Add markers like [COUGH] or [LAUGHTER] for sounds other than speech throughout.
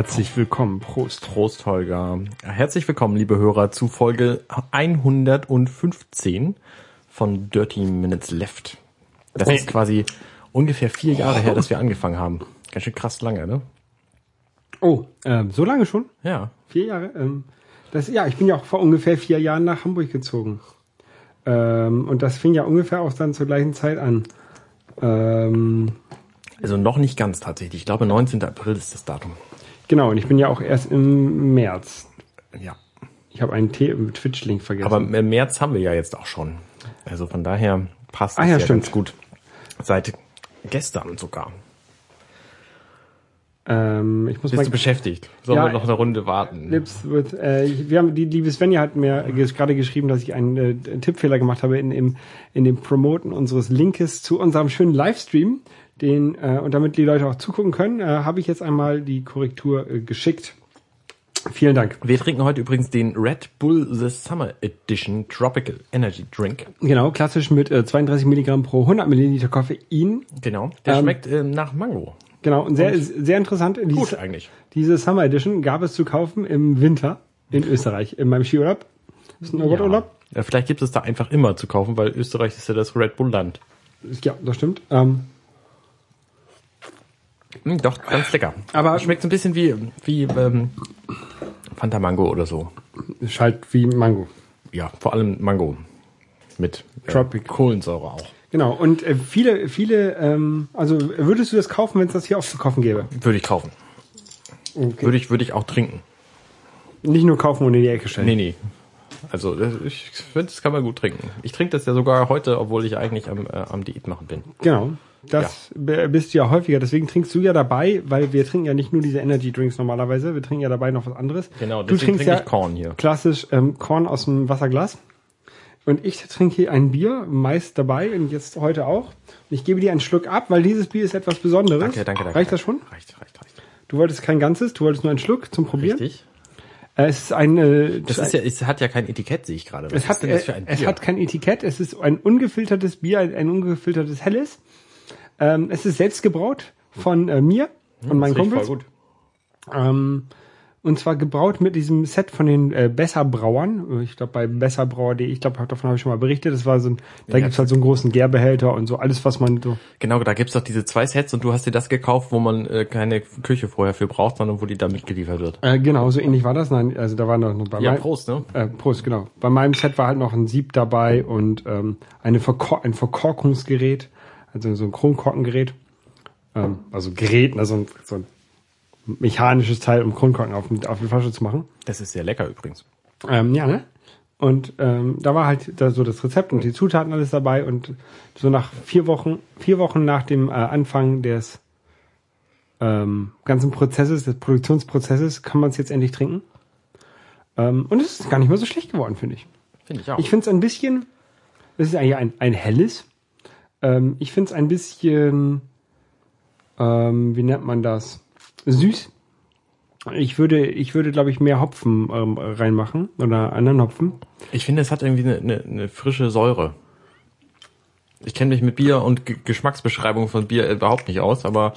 Herzlich willkommen. Prost. Prost, Holger. Herzlich willkommen, liebe Hörer, zu Folge 115 von Dirty Minutes Left. Das ist quasi ungefähr vier Jahre her, dass [LAUGHS] wir angefangen haben. Ganz schön krass lange, ne? Oh, ähm, so lange schon? Ja. Vier Jahre? Ähm, das, ja, ich bin ja auch vor ungefähr vier Jahren nach Hamburg gezogen. Ähm, und das fing ja ungefähr auch dann zur gleichen Zeit an. Ähm, Also noch nicht ganz tatsächlich. Ich glaube, 19. April ist das Datum. Genau, und ich bin ja auch erst im März. Ja. Ich habe einen Twitch-Link vergessen. Aber im März haben wir ja jetzt auch schon. Also von daher passt Ah es ja, ja stimmt. ganz gut. Seit gestern sogar. ähm, ich muss Bist mal du beschäftigt? Sollen Ja, wir noch eine Runde warten? Lips with, äh, wir haben, die liebe Svenja hat mir gerade geschrieben, dass ich einen äh, Tippfehler gemacht habe in, im, in dem Promoten unseres Linkes zu unserem schönen Livestream, den, äh, und damit die Leute auch zugucken können, äh, habe ich jetzt einmal die Korrektur äh, geschickt. Vielen Dank. Wir trinken heute übrigens den Red Bull The Summer Edition Tropical Energy Drink. Genau, klassisch mit äh, 32 Milligramm pro 100 Milliliter Koffein. Genau. Der Ähm, schmeckt ähm, nach Mango. Genau, und sehr, sehr interessant. Gut Diese, eigentlich. diese Summer Edition gab es zu kaufen im Winter in Österreich, in meinem Skiurlaub. Ein Urlaub. Ja, vielleicht gibt es da einfach immer zu kaufen, weil Österreich ist ja das Red Bull Land. Ja, das stimmt. Ähm, Hm, doch, ganz lecker. Aber- schmeckt so ein bisschen wie, wie ähm, Fanta Mango oder so. ist halt wie Mango. Ja, vor allem Mango. Mit äh, Tropic. Kohlensäure auch. Genau, und äh, viele, viele, ähm, also würdest du das kaufen, wenn es das hier auch zu kaufen gäbe? Würde ich kaufen. Okay. Würde ich, würde ich auch trinken. Nicht nur kaufen und in die Ecke stellen. Nee, nee. Also ich finde, das kann man gut trinken. Ich trinke das ja sogar heute, obwohl ich eigentlich am, äh, am Diät machen bin. Genau. Das b- bist du ja häufiger, deswegen trinkst du ja dabei, weil wir trinken ja nicht nur diese Energy Drinks normalerweise, wir trinken ja dabei noch was anderes. Genau, du trinkst trinke ja Korn hier. klassisch ähm, Korn aus dem Wasserglas. Und ich trinke hier ein Bier, meist dabei und jetzt heute auch. Und ich gebe dir einen Schluck ab, weil dieses Bier ist etwas Besonderes. Danke, danke, danke. Reicht das schon? Reicht, reicht, reicht. Du wolltest kein ganzes, du wolltest nur einen Schluck zum Probieren. Richtig. Äh, Es ist ein, äh, Das ist ja, es hat ja kein Etikett, sehe ich gerade. Was Es hat, ist denn das für äh, es hat kein Etikett, es ist ein ungefiltertes Bier, ein, ein ungefiltertes Helles. Ähm, es ist selbst gebraut von äh, mir und meinen Das riecht Kumpels. voll gut. Ähm, und zwar gebraut mit diesem Set von den äh, Besserbrauern. Ich glaube bei besserbrauer.de, ich glaube davon habe ich schon mal berichtet. Das war so ein, da Ja. gibt's halt so einen großen Gärbehälter und so alles, was man so. Genau, da gibt's doch diese zwei Sets und du hast dir das gekauft, wo man äh, keine Küche vorher für braucht, sondern wo die da mitgeliefert wird. Äh, genau, so ähnlich war das. Nein, also da war noch bei Ja, meinem- Prost, ne? Äh, Prost, genau. Bei meinem Set war halt noch ein Sieb dabei und ähm, eine Verkor ein Verkorkungsgerät, also so ein Kronkorkengerät. Ähm, also Gerät, also ein, so ein mechanisches Teil, um Kronkorken auf, auf die Flasche zu machen. Das ist sehr lecker übrigens. Ähm, ja, ne? Und ähm, da war halt da so das Rezept und die Zutaten alles dabei und so nach vier Wochen, vier Wochen nach dem äh, Anfang des ähm, ganzen Prozesses, des Produktionsprozesses, kann man es jetzt endlich trinken. Ähm, und es ist gar nicht mehr so schlecht geworden, finde ich. Finde ich auch. Ich finde es ein bisschen, es ist eigentlich ein, ein helles. Ähm, ich finde es ein bisschen, ähm, wie nennt man das? Süß. Ich würde, ich würde, glaube ich, mehr Hopfen ähm, reinmachen oder anderen Hopfen. Ich finde, es hat irgendwie eine, eine, eine frische Säure. Ich kenne mich mit Bier und G Geschmacksbeschreibung von Bier überhaupt nicht aus, aber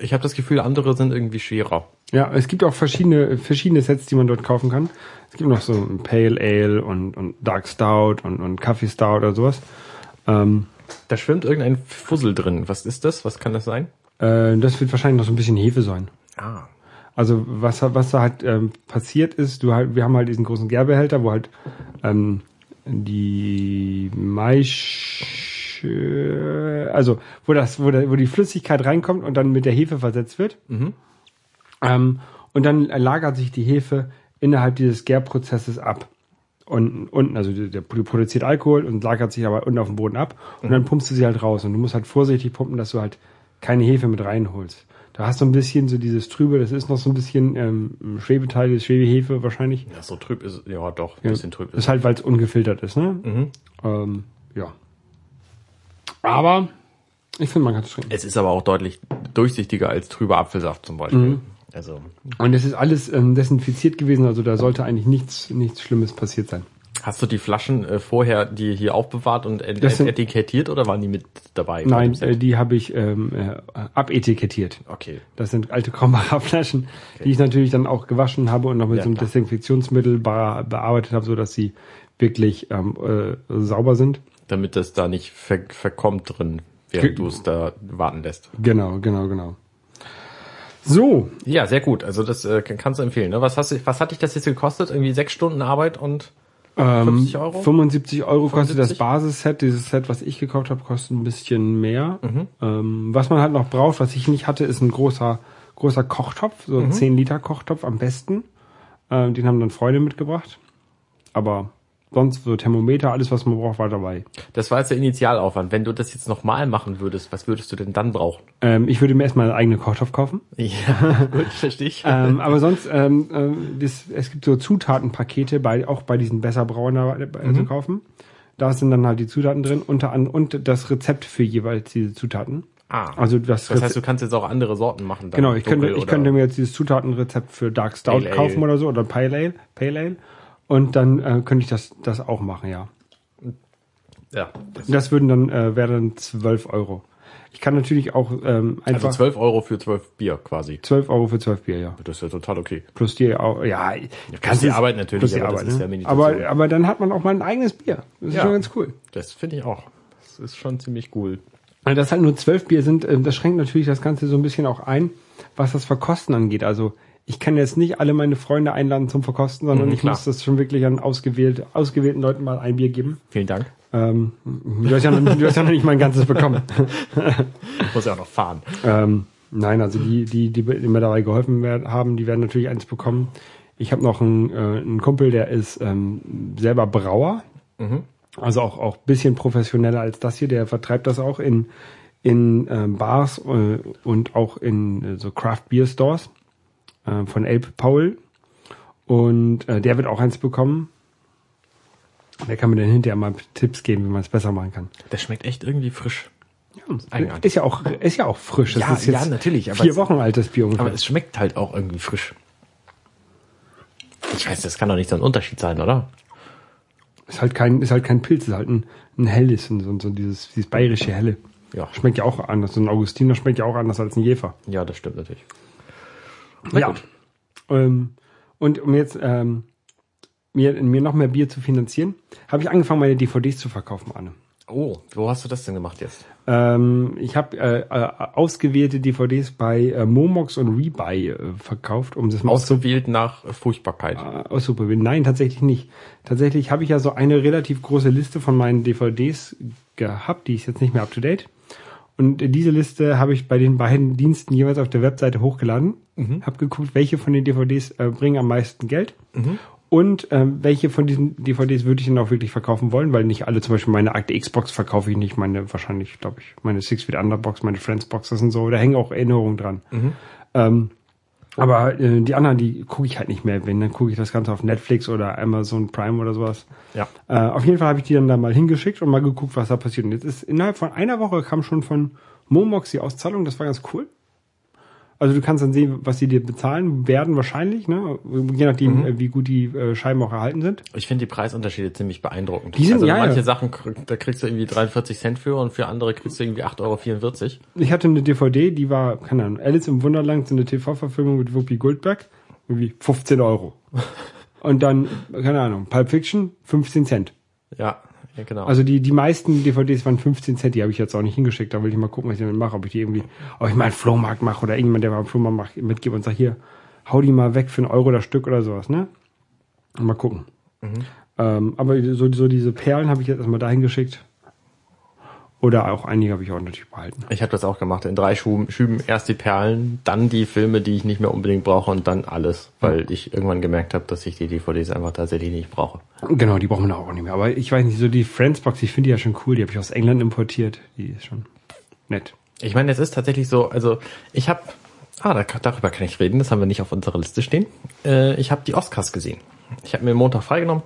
ich habe das Gefühl, andere sind irgendwie schwerer. Ja, es gibt auch verschiedene, verschiedene Sets, die man dort kaufen kann. Es gibt noch so ein Pale Ale und, und Dark Stout und, und Coffee Stout oder sowas. Ähm, Da schwimmt irgendein Fussel drin. Was ist das? Was kann das sein? äh, das wird wahrscheinlich noch so ein bisschen Hefe sein. Ah. Also was, was da halt ähm, passiert ist, du halt, wir haben halt diesen großen Gärbehälter, wo halt ähm, die Maisch, also wo das, wo, der, wo die Flüssigkeit reinkommt und dann mit der Hefe versetzt wird. Ähm, und dann lagert sich die Hefe innerhalb dieses Gärprozesses ab. Und unten, also der, produziert Alkohol und lagert sich aber unten auf dem Boden ab und dann pumpst du sie halt raus. Und du musst halt vorsichtig pumpen, dass du halt keine Hefe mit reinholst. Da hast du ein bisschen so dieses Trübe, das ist noch so ein bisschen ähm, Schwebeteil, Schwebehefe wahrscheinlich. Ja, so trüb ist ja doch, ein Ja. bisschen trüb ist. ist halt, weil es ungefiltert ist, ne? Mhm. Ähm, ja. Aber ich finde, man kann es trinken. Es ist aber auch deutlich durchsichtiger als trüber Apfelsaft zum Beispiel. Mhm. Also Und es ist alles ähm, desinfiziert gewesen, also da sollte eigentlich nichts, nichts Schlimmes passiert sein. Hast du die Flaschen äh, vorher die hier aufbewahrt und et sind- etikettiert oder waren die mit dabei? bei Nein, äh, die habe ich ähm, äh, abetikettiert. okay. Das sind alte Krombacher Flaschen, die ich natürlich dann auch gewaschen habe und noch mit Ja, so einem klar. Desinfektionsmittel be bearbeitet habe, so dass sie wirklich ähm, äh, sauber sind. Damit das da nicht ver verkommt drin, während du es da warten lässt. Genau, genau, genau. So, Ja, sehr gut. Also das äh, kann- kannst du empfehlen. Ne? Was, hast du, was hat dich das jetzt gekostet? Irgendwie sechs Stunden Arbeit und ähm, 50 Euro? 75 Euro kostet das 75? Basisset. Dieses Set, was ich gekauft habe, kostet ein bisschen mehr. Mhm. Ähm, was man halt noch braucht, was ich nicht hatte, ist ein großer, großer Kochtopf, so Mhm. ein 10 Liter Kochtopf am besten. Ähm, den haben dann Freunde mitgebracht. Aber sonst so Thermometer, alles was man braucht, war dabei. das war jetzt der Initialaufwand. Wenn du das jetzt nochmal machen würdest, was würdest du denn dann brauchen? Ähm, ich würde mir erstmal einen eigenen Kochtopf kaufen. [LAUGHS] Ja, gut, verstehe ich. ähm, aber sonst, ähm, ähm, das, es gibt so Zutatenpakete, bei, auch bei diesen Besserbrauern äh, Mhm. zu kaufen. Da sind dann halt die Zutaten drin, unter an, und das Rezept für jeweils diese Zutaten. Ah, Also das, das heißt, du kannst jetzt auch andere Sorten machen. Dann genau, ich könnte, ich könnte mir jetzt dieses Zutatenrezept für Dark Stout Ale. kaufen oder so oder Pale Ale, Pale Ale. Und dann äh, könnte ich das, das auch machen, ja. Ja, das, Das würden dann, äh, wäre dann 12 Euro. Ich kann natürlich auch ähm, einfach also 12 Euro für 12 Bier quasi. 12 Euro für 12 Bier, ja. Das ist ja total okay. Plus die, Au- ja, plus die es- Arbeit natürlich, plus die aber das Arbeit, ist ne? ja Meditation. aber, aber dann hat man auch mal ein eigenes Bier. Das ist Ja. schon ganz cool. Das finde ich auch. Das ist schon ziemlich cool. Also, Dass halt nur zwölf Bier sind, äh, das schränkt natürlich das Ganze so ein bisschen auch ein, was das Verkosten angeht. Also ich kann jetzt nicht alle meine Freunde einladen zum Verkosten, sondern Mhm, ich muss das schon wirklich an ausgewählt, ausgewählten Leuten mal ein Bier geben. Vielen Dank. Ähm, du, hast ja noch, du hast ja noch nicht mein ganzes bekommen. Ich muss ja auch noch fahren. Ähm, nein, also die, die, die, die mir dabei geholfen werden, haben, die werden natürlich eins bekommen. Ich habe noch einen, äh, einen Kumpel, der ist ähm, selber Brauer. Also auch auch bisschen professioneller als das hier. Der vertreibt das auch in in ähm, Bars äh, und auch in äh, so Craft Beer Stores äh, von Elb Paul. Und äh, der wird auch eins bekommen. Der kann mir dann hinterher mal Tipps geben, wie man es besser machen kann. Der schmeckt echt irgendwie frisch. eigenartig. Ist ja auch ist ja auch frisch. Das Ja, ist jetzt ja, natürlich, aber vier Wochen altes Bier ungefähr. Aber es schmeckt halt auch irgendwie frisch. Ich weiß, das kann doch nicht so ein Unterschied sein, oder? Ist halt kein, ist halt kein Pilz, ist halt ein, ein helles, und so, so dieses, dieses bayerische Helle. Ja. Schmeckt ja auch anders. So ein Augustiner schmeckt ja auch anders als ein Jefer. Ja, das stimmt natürlich. Na ja. Ähm, und um jetzt ähm, mir, mir noch mehr Bier zu finanzieren, habe ich angefangen, meine DVDs zu verkaufen, Anne. Oh, wo hast du das denn gemacht jetzt? Ähm, ich habe äh, äh, ausgewählte DVDs bei äh, Momox und Rebuy äh, verkauft, um das mal Ausgewählt nach Furchtbarkeit. äh, auszuprobieren. Nein, tatsächlich nicht. Tatsächlich habe ich ja so eine relativ große Liste von meinen DVDs gehabt, die ist jetzt nicht mehr up to date. Und diese Liste habe ich bei den beiden Diensten jeweils auf der Webseite hochgeladen. Habe geguckt, welche von den DVDs äh, bringen am meisten Geld. Und ähm, welche von diesen DVDs würde ich denn auch wirklich verkaufen wollen, weil nicht alle, zum Beispiel meine Akte Xbox verkaufe ich nicht, meine wahrscheinlich, glaube ich, meine Six Feet Under Box, meine Friends Boxes und so, da hängen auch Erinnerungen dran. Ähm, aber äh, die anderen, die gucke ich halt nicht mehr. Wenn, dann gucke ich das Ganze auf Netflix oder Amazon Prime oder sowas. Ja. Äh, auf jeden Fall habe ich die dann da mal hingeschickt und mal geguckt, was da passiert. Und jetzt ist innerhalb von einer Woche kam schon von Momox die Auszahlung. Das war ganz cool. Also du kannst dann sehen, was sie dir bezahlen werden wahrscheinlich, ne? Je nachdem, äh, wie gut die äh, Scheiben auch erhalten sind. Ich finde die Preisunterschiede ziemlich beeindruckend. Die sind- also ja, manche ja. Sachen, da kriegst du irgendwie 43 Cent für und für andere kriegst du irgendwie 8,44 Euro. Ich hatte eine DVD, die war, keine Ahnung, Alice im Wunderland, so eine TV-Verfilmung mit Whoopi Goldberg, irgendwie 15 Euro. [LAUGHS] Und dann, keine Ahnung, Pulp Fiction, 15 Cent. Ja, ja genau. Also die, die meisten DVDs waren 15 Cent, die habe ich jetzt auch nicht hingeschickt. Da will ich mal gucken, was ich damit mache, ob ich die irgendwie, ob ich mal einen Flohmarkt mache oder irgendjemand, der mal einen Flohmarkt macht, mitgibt und sagt, hier, hau die mal weg für einen Euro das Stück oder sowas, ne? Und mal gucken. Ähm, aber so, so diese Perlen habe ich jetzt erstmal dahin geschickt. Oder auch einige habe ich auch natürlich behalten. ich habe das auch gemacht. In drei Schüben, Schüben erst die Perlen, dann die Filme, die ich nicht mehr unbedingt brauche und dann alles, weil ich irgendwann gemerkt habe, dass ich die DVDs einfach tatsächlich nicht brauche. Genau, die brauchen wir auch nicht mehr. Aber ich weiß nicht, so die Friendsbox, ich finde die ja schon cool. Die habe ich aus England importiert. Die ist schon nett. Ich meine, es ist tatsächlich so, also ich habe, ah, da, darüber kann ich reden, das haben wir nicht auf unserer Liste stehen. Äh, ich habe die Oscars gesehen. Ich habe mir Montag freigenommen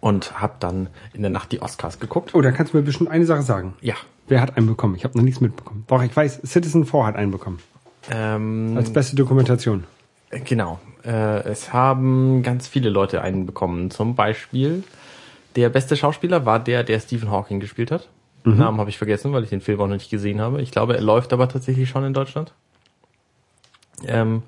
und habe dann in der Nacht die Oscars geguckt. Oh, da kannst du mir bestimmt eine Sache sagen. Ja. Wer hat einen bekommen? Ich habe noch nichts mitbekommen. Doch, ich weiß, Citizen 4 hat einen bekommen. Ähm, Als beste Dokumentation. Äh, Genau. Äh, es haben ganz viele Leute einen bekommen. Zum Beispiel der beste Schauspieler war der, der Stephen Hawking gespielt hat. Namen habe ich vergessen, weil ich den Film auch noch nicht gesehen habe. Ich glaube, er läuft aber tatsächlich schon in Deutschland. Ähm,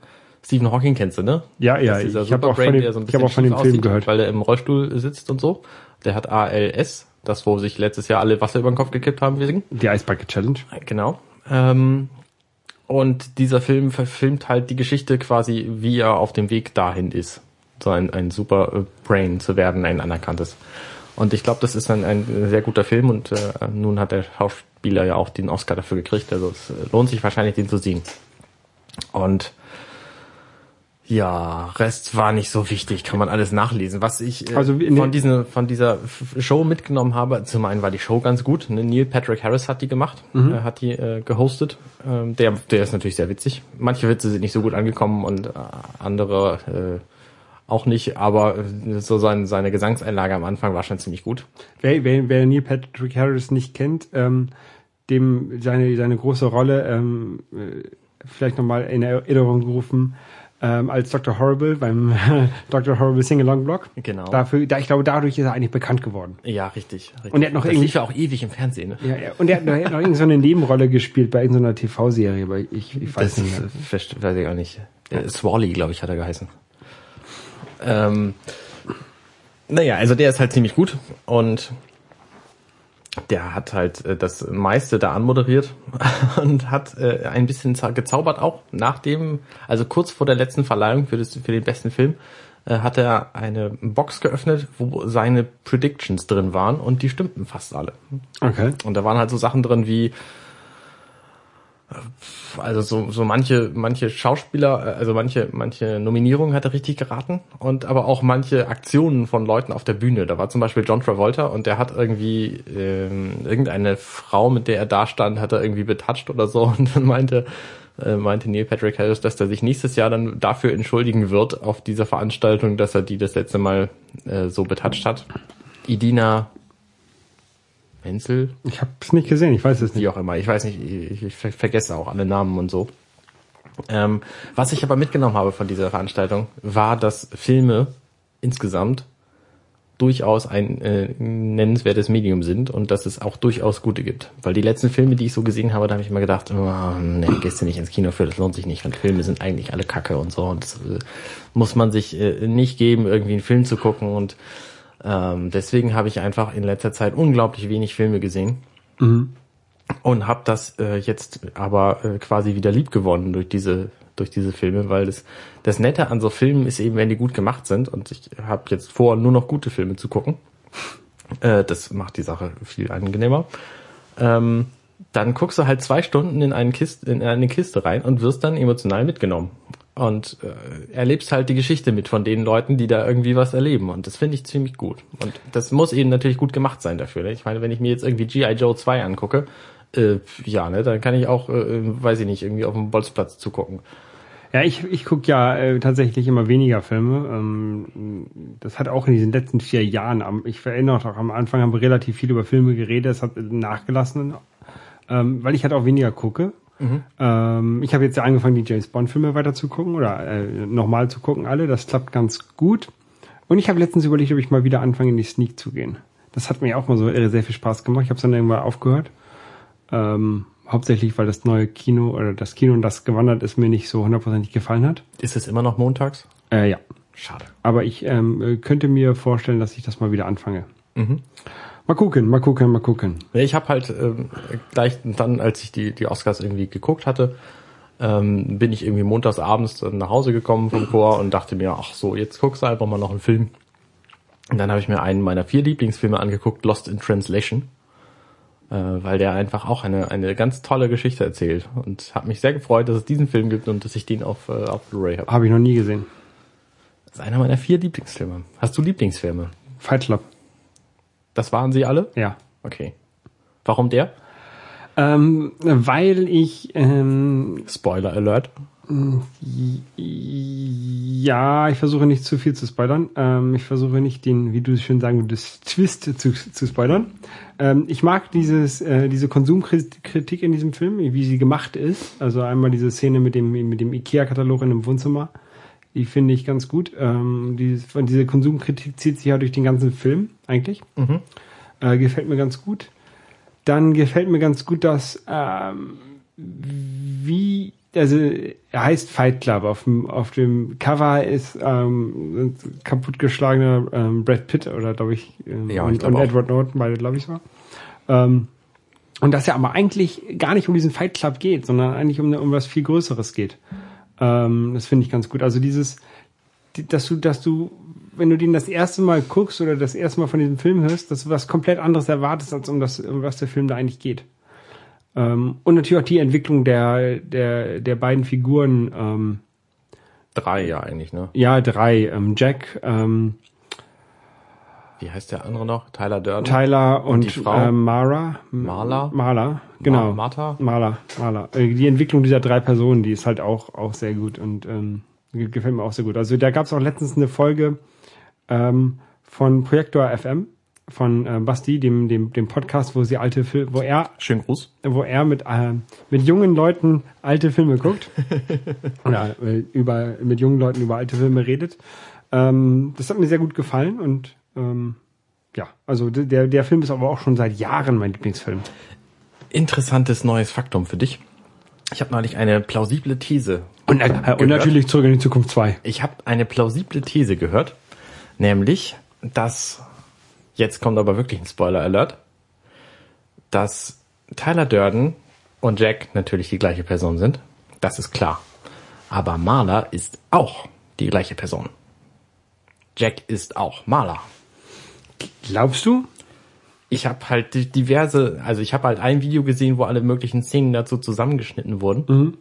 Stephen Hawking kennst du, ne? Ja, ja, Das ist dieser ich habe auch von dem, der so ein ich habe auch von dem Film aussieht, gehört. Weil er im Rollstuhl sitzt und so. Der hat ALS, das wo sich letztes Jahr alle Wasser über den Kopf gekippt haben wegen. Die Ice Bucket Challenge. Genau. Ähm, und dieser Film verfilmt halt die Geschichte quasi, wie er auf dem Weg dahin ist. So ein, ein super Brain zu werden, ein anerkanntes. Und ich glaube, das ist ein, ein sehr guter Film und äh, nun hat der Schauspieler ja auch den Oscar dafür gekriegt. Also es lohnt sich wahrscheinlich, den zu sehen. Und ja, Rest war nicht so wichtig, kann man alles nachlesen. Was ich äh, Also wie- von, diesen, von dieser Show mitgenommen habe, zum einen war die Show ganz gut. Ne? Neil Patrick Harris hat die gemacht, Mhm. äh, hat die äh, gehostet. Ähm, der, der ist natürlich sehr witzig. Manche Witze sind nicht so gut angekommen und äh, andere äh, auch nicht, aber äh, so sein, seine Gesangseinlage am Anfang war schon ziemlich gut. Wer, wer, wer Neil Patrick Harris nicht kennt, ähm, dem seine, seine große Rolle ähm, äh, vielleicht nochmal in Erinnerung gerufen ähm, als Dr. Horrible beim [LAUGHS] Dr. Horrible Sing-Along Blog. Genau. Dafür, da, ich glaube, dadurch ist er eigentlich bekannt geworden. Ja, richtig. richtig. Und er hat noch das irgendwie- lief ja auch ewig im Fernsehen. Ne? Ja, ja. Und er hat noch, noch irgendeine so eine Nebenrolle gespielt bei irgendeiner TV-Serie, aber ich, ich weiß Das nicht ist, weiß ich auch nicht. Äh, Swally, glaube ich, hat er geheißen. Ähm, naja, also der ist halt ziemlich gut und der hat halt äh, das meiste da anmoderiert [LAUGHS] und hat äh, ein bisschen za- gezaubert auch. Nachdem, also kurz vor der letzten Verleihung für, das, für den besten Film, äh, hat er eine Box geöffnet, wo seine Predictions drin waren und die stimmten fast alle. Okay. Und da waren halt so Sachen drin wie, also so, so manche, manche Schauspieler, äh, also manche, manche Nominierungen hat er richtig geraten und aber auch manche Aktionen von Leuten auf der Bühne. Da war zum Beispiel John Travolta und der hat irgendwie ähm, irgendeine Frau, mit der er da stand, hat er irgendwie betatscht oder so [LAUGHS] und dann meinte, äh, meinte Neil Patrick Harris, dass er sich nächstes Jahr dann dafür entschuldigen wird auf dieser Veranstaltung, dass er die das letzte Mal äh, so betatscht hat. Idina Menzel, Ich habe es nicht gesehen, ich weiß es nicht. wie auch immer. Ich weiß nicht, ich, ich ver- vergesse auch alle Namen und so. Ähm, was ich aber mitgenommen habe von dieser Veranstaltung, war, dass Filme insgesamt durchaus ein äh, nennenswertes Medium sind und dass es auch durchaus gute gibt. Weil die letzten Filme, die ich so gesehen habe, da habe ich immer gedacht, oh, nee, gehst du nicht ins Kino für, das lohnt sich nicht, weil Filme sind eigentlich alle Kacke und so und das äh, muss man sich äh, nicht geben, irgendwie einen Film zu gucken und ähm, deswegen habe ich einfach in letzter Zeit unglaublich wenig Filme gesehen und habe das äh, jetzt aber äh, quasi wieder lieb gewonnen durch diese durch diese Filme, weil das das Nette an so Filmen ist eben, wenn die gut gemacht sind und ich habe jetzt vor, nur noch gute Filme zu gucken. Äh, das macht die Sache viel angenehmer. Ähm, dann guckst du halt zwei Stunden in, einen Kiste, in eine Kiste rein und wirst dann emotional mitgenommen. Und äh, erlebst halt die Geschichte mit von den Leuten, die da irgendwie was erleben. Und das finde ich ziemlich gut. Und das muss eben natürlich gut gemacht sein dafür. Ne? Ich meine, wenn ich mir jetzt irgendwie G.I. Joe 2 angucke, äh, ja, ne, dann kann ich auch, äh, weiß ich nicht, irgendwie auf dem Bolzplatz zugucken. Ja, ich, ich gucke ja äh, tatsächlich immer weniger Filme. Ähm, das hat auch in diesen letzten vier Jahren, am, ich erinnere noch, am Anfang haben wir relativ viel über Filme geredet, es hat nachgelassen, ähm, weil ich halt auch weniger gucke. Ähm, ich habe jetzt ja angefangen, die James Bond-Filme weiter zu gucken oder äh, nochmal zu gucken, alle. Das klappt ganz gut. Und ich habe letztens überlegt, ob ich mal wieder anfange, in die Sneak zu gehen. Das hat mir auch mal so sehr viel Spaß gemacht. Ich habe es dann irgendwann aufgehört. Ähm, hauptsächlich, weil das neue Kino oder das Kino, das gewandert ist, mir nicht so hundertprozentig gefallen hat. Ist es immer noch montags? Äh, ja. Schade. Aber ich ähm, äh, könnte mir vorstellen, dass ich das mal wieder anfange. Mal gucken, mal gucken, mal gucken. Ich habe halt ähm, gleich dann, als ich die, die Oscars irgendwie geguckt hatte, ähm, bin ich irgendwie montags abends nach Hause gekommen vom Chor und dachte mir, ach so, jetzt guckst du einfach mal noch einen Film. Und dann habe ich mir einen meiner vier Lieblingsfilme angeguckt, Lost in Translation, äh, weil der einfach auch eine, eine ganz tolle Geschichte erzählt. Und habe mich sehr gefreut, dass es diesen Film gibt und dass ich den auf, äh, auf Blu-ray habe. Habe ich noch nie gesehen. Das ist einer meiner vier Lieblingsfilme. Hast du Lieblingsfilme? Fight Club, Das waren sie alle? ja. Okay. Warum der? Ähm, weil ich, ähm, Spoiler Alert. ja, ich versuche nicht zu viel zu spoilern. Ähm, ich versuche nicht den, wie du es schön sagen würdest, Twist zu, zu spoilern. Ähm, ich mag dieses, äh, diese Konsumkritik in diesem Film, wie sie gemacht ist. Also einmal diese Szene mit dem, mit dem Ikea-Katalog in dem Wohnzimmer. Die finde ich ganz gut. Ähm, die, diese Konsumkritik zieht sich ja durch den ganzen Film eigentlich. Äh, gefällt mir ganz gut. Dann gefällt mir ganz gut, dass ähm, wie also er heißt Fight Club. Auf dem, auf dem Cover ist ähm, ein kaputtgeschlagener ähm, Brad Pitt oder glaube ich, ähm, Ja, ich glaub und auch. Edward Norton, beide glaube ich so. Ähm, und dass ja aber eigentlich gar nicht um diesen Fight Club geht, sondern eigentlich um, um was viel Größeres geht. Ähm, das finde ich ganz gut. Also dieses, die- dass du, dass du, wenn du den das erste Mal guckst oder das erste Mal von diesem Film hörst, dass du was komplett anderes erwartest, als um das, um was der Film da eigentlich geht. Ähm, und natürlich auch die Entwicklung der, der, der beiden Figuren, ähm, Drei ja eigentlich, ne? ja, drei, ähm, Jack, ähm, Wie heißt der andere noch? Tyler Durden. Tyler und, die Frau? ähm, Mara. Marla? Marla, genau. Ma- Martha? Marla, Marla. Äh, Die Entwicklung dieser drei Personen, die ist halt auch, auch sehr gut und ähm, ge- gefällt mir auch sehr gut. Also da gab es auch letztens eine Folge ähm, von Projektor FM von äh, Basti, dem, dem, dem Podcast, wo sie alte Filme, wo er Schönen Gruß. wo er mit, äh, mit jungen Leuten alte Filme guckt. [LAUGHS] Oder äh, über, mit jungen Leuten über alte Filme redet. Ähm, das hat mir sehr gut gefallen und ähm, ja, also der, der Film ist aber auch schon seit Jahren mein Lieblingsfilm. Interessantes neues Faktum für dich. Ich habe neulich eine plausible These. Und, äh, und natürlich zurück in die Zukunft 2. Ich habe eine plausible These gehört, nämlich, dass jetzt kommt aber wirklich ein Spoiler Alert, dass Tyler Durden und Jack natürlich die gleiche Person sind. Das ist klar. Aber Marla ist auch die gleiche Person. Jack ist auch Marla. Glaubst du? Ich habe halt di- diverse, also ich habe halt ein Video gesehen, wo alle möglichen Szenen dazu zusammengeschnitten wurden.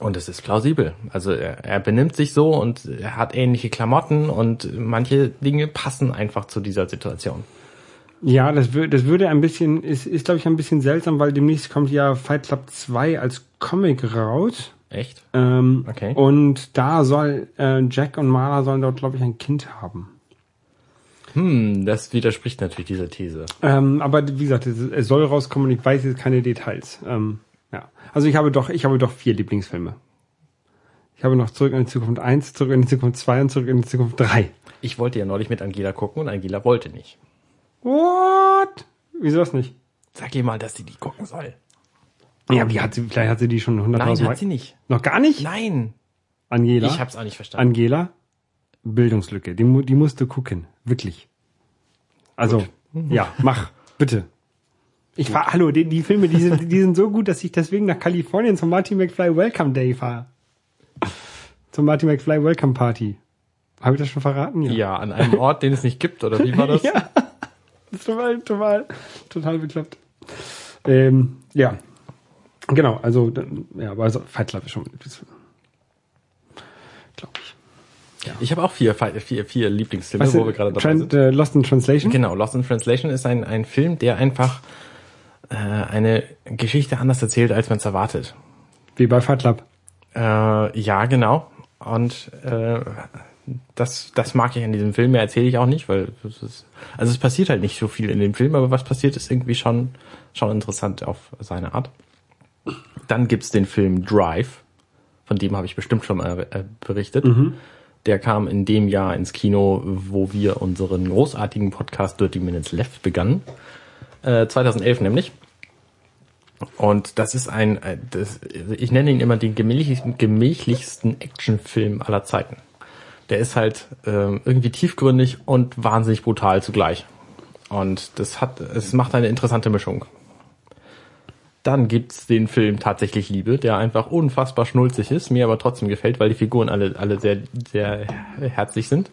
Und es ist plausibel. Also er, er benimmt sich so und er hat ähnliche Klamotten und manche Dinge passen einfach zu dieser Situation. Ja, das, wür das würde ein bisschen, ist, ist glaube ich ein bisschen seltsam, weil demnächst kommt ja Fight Club 2 als Comic raus. Echt? Ähm, Okay. Und da soll äh, Jack und Marla sollen dort, glaube ich, ein Kind haben. Hm, das widerspricht natürlich dieser These. Ähm, aber wie gesagt, es, soll rauskommen und ich weiß jetzt keine Details. Ähm, ja. Also ich habe doch, ich habe doch vier Lieblingsfilme. Ich habe noch Zurück in die Zukunft 1, Zurück in die Zukunft 2 und Zurück in die Zukunft 3. Ich wollte ja neulich mit Angela gucken und Angela wollte nicht. What? Wieso das nicht? Sag ihr mal, dass sie die gucken soll. Ja, aber die hat sie, vielleicht hat sie die schon 100.000 Nein, Mal. hat sie nicht. Noch gar nicht? Nein. Angela? Ich hab's auch nicht verstanden. Angela? Bildungslücke. Die, die musst du gucken. Wirklich. Also, ja, mach. Bitte. Ich fahr, hallo, die, die Filme, die sind, die sind so gut, dass ich deswegen nach Kalifornien zum Marty McFly Welcome Day fahre. Zum Marty McFly Welcome Party. Habe ich das schon verraten? ja, an einem Ort, den es nicht gibt, oder wie war das? [LAUGHS] Ja. Das ist total, total, total bekloppt. Ähm, ja. Genau, also, ja, aber also, Fight Club ist schon. Glaube ich. Ich habe auch vier, vier, vier Lieblingsfilme, Weißt wo du, wir gerade dabei sind. äh, Lost in Translation? Genau, Lost in Translation ist ein, ein Film, der einfach äh, eine Geschichte anders erzählt, als man es erwartet. Wie bei Fight Club. Äh, ja, genau. Und äh, das, das mag ich an diesem Film. Mehr erzähle ich auch nicht, weil es ist, also es passiert halt nicht so viel in dem Film, aber was passiert, ist irgendwie schon, schon interessant auf seine Art. Dann gibt's den Film Drive, von dem habe ich bestimmt schon mal äh, berichtet. Der kam in dem Jahr ins Kino, wo wir unseren großartigen Podcast Dirty Minutes Left begannen. Äh, 2011 nämlich. Und das ist ein, äh, das, ich nenne ihn immer den gemächlichsten, gemächlichsten Actionfilm aller Zeiten. Der ist halt ähm, irgendwie tiefgründig und wahnsinnig brutal zugleich. Und das hat, es macht eine interessante Mischung. Dann gibt's den Film Tatsächlich Liebe, der einfach unfassbar schnulzig ist, mir aber trotzdem gefällt, weil die Figuren alle, alle sehr, sehr herzlich sind.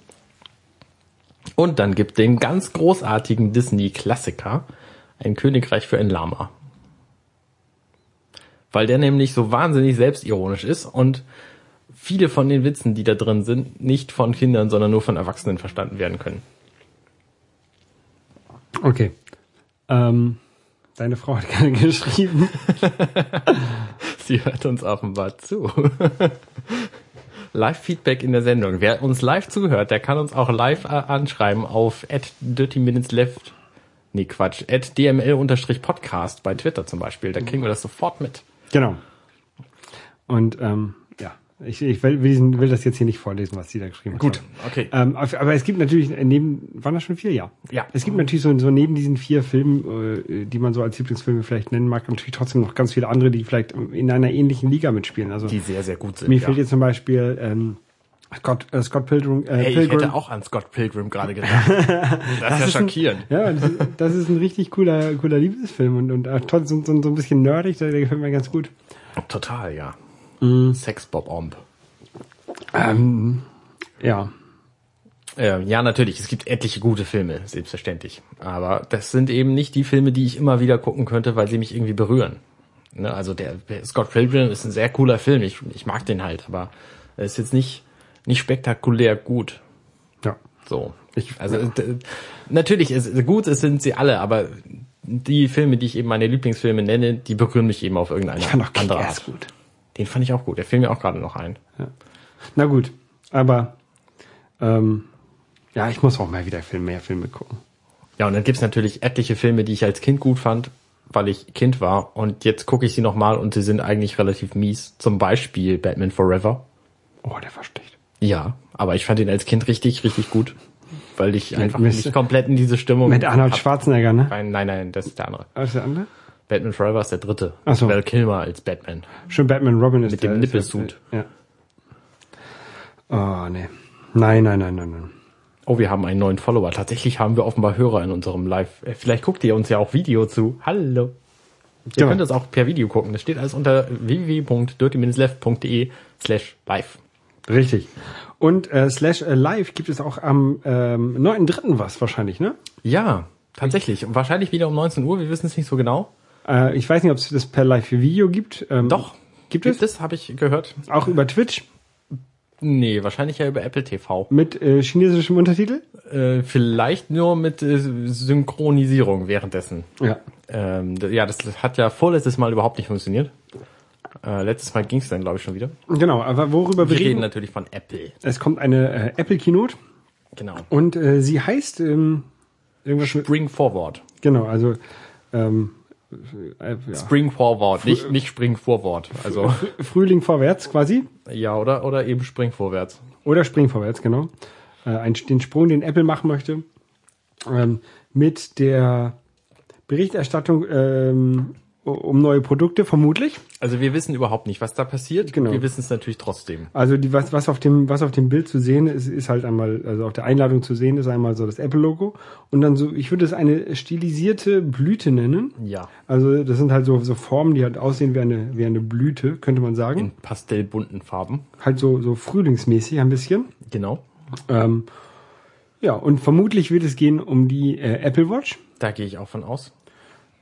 Und dann gibt den ganz großartigen Disney-Klassiker Ein Königreich für ein Lama. Weil der nämlich so wahnsinnig selbstironisch ist und viele von den Witzen, die da drin sind, nicht von Kindern, sondern nur von Erwachsenen verstanden werden können. Okay. Ähm, deine Frau hat gerade [LAUGHS] geschrieben. [LAUGHS] Sie hört uns offenbar zu. [LAUGHS] Live-Feedback in der Sendung. Wer uns live zuhört, der kann uns auch live äh, anschreiben auf at dirty minutes left. Nee, Quatsch. At dml-podcast bei Twitter zum Beispiel. Da kriegen wir das sofort mit. Genau. Und ähm. Ich, ich will, will, diesen- will das jetzt hier nicht vorlesen, was die da geschrieben Gut, haben. okay. Ähm, aber es gibt natürlich neben, waren das schon vier? Ja. Ja. Es gibt natürlich so, so neben diesen vier Filmen, äh, die man so als Lieblingsfilme vielleicht nennen mag, natürlich trotzdem noch ganz viele andere, die vielleicht in einer ähnlichen Liga mitspielen. Also Die sehr, sehr gut sind. mir ja. fehlt jetzt zum Beispiel ähm, Scott, äh, Scott Pilgrim. Äh, Hey, ich Pilgrim. hätte auch an Scott Pilgrim gerade gedacht. [LAUGHS] Das, ist ja ist ein- schockierend. Ja, das ist, das ist ein richtig cooler, cooler Liebesfilm und, und äh, so, so, so ein bisschen nerdig, der, der gefällt mir ganz gut. Total, ja. Mhm. Sex Bob Omb. Ähm, ja. Äh, ja, natürlich. Es gibt etliche gute Filme, selbstverständlich. Aber das sind eben nicht die Filme, die ich immer wieder gucken könnte, weil sie mich irgendwie berühren. Ne? Also der, Scott Pilgrim ist ein sehr cooler Film. Ich, ich mag den halt, aber er ist jetzt nicht, nicht spektakulär gut. Ja. So. Ich- also d- natürlich, ist, gut es sind sie alle, aber die Filme, die ich eben meine Lieblingsfilme nenne, die berühren mich eben auf irgendeine fand auch andere Art. gut. Den fand ich auch gut. Der fiel mir auch gerade noch ein. Na gut, aber ähm, ja, ich muss auch mal wieder Film, mehr Filme gucken. Ja, und dann gibt's natürlich etliche Filme, die ich als Kind gut fand, weil ich Kind war. Und jetzt gucke ich sie nochmal und sie sind eigentlich relativ mies. Zum Beispiel Batman Forever. Oh, der war schlecht. Ja, aber ich fand ihn als Kind richtig, richtig gut. Weil ich einfach Mist. nicht komplett in diese Stimmung Mit Arnold hab. Schwarzenegger, ne? Nein, nein, nein, das ist der andere. Was ist der andere? Batman Forever ist der dritte. Ach so. Val Kilmer als Batman. Schon Batman Robin ist Mit dem der- der- Nippelsuit. Ja. Oh, nee. Nein, nein, nein, nein, nein. Oh, wir haben einen neuen Follower. Tatsächlich haben wir offenbar Hörer in unserem Live. Äh, Vielleicht guckt ihr uns ja auch Video zu. Hallo. Ihr Genau. könnt es auch per Video gucken. Das steht alles unter www.dirty-left.de slash live. Richtig. Und äh, Slash äh, Live gibt es auch am ähm, 9.3. was wahrscheinlich, ne? Ja, tatsächlich. Und Wahrscheinlich wieder um 19 Uhr. Wir wissen es nicht so genau. Äh, ich weiß nicht, ob es das per Live-Video gibt. Ähm, Doch. Gibt es? Das habe ich gehört. Auch über Twitch Nee, wahrscheinlich ja über Apple TV. mit äh, chinesischem Untertitel? Äh, vielleicht nur mit äh, Synchronisierung währenddessen. Ja. Ähm, ja, das hat ja vorletztes Mal überhaupt nicht funktioniert. Äh, letztes Mal ging es dann, glaube ich, schon wieder. Genau, aber worüber wir Wir reden reden, natürlich von Apple. es kommt eine äh, Apple Keynote Genau. und äh, sie heißt ähm, irgendwas mit, Spring Forward. genau, also ähm, äh, ja. Spring Forward, nicht, nicht Spring Forward. Also, Fr- Frühling vorwärts quasi ja, oder, oder eben Spring vorwärts. oder Spring vorwärts, genau. Äh, ein, den Sprung, den Apple machen möchte, ähm, mit der Berichterstattung ähm, um neue Produkte, vermutlich. Also wir wissen überhaupt nicht, was da passiert. Genau. Wir wissen es natürlich trotzdem. Also die, was, was auf dem, was auf dem Bild zu sehen ist, ist halt einmal, also auf der Einladung zu sehen ist einmal so das Apple-Logo und dann so, ich würde es eine stilisierte Blüte nennen. Ja. Also das sind halt so, so Formen, die halt aussehen wie eine, wie eine Blüte, könnte man sagen. In pastellbunten Farben. Halt so, so frühlingsmäßig ein bisschen. Genau. Ähm, ja, und vermutlich wird es gehen um die äh, Apple Watch, Da gehe ich auch von aus.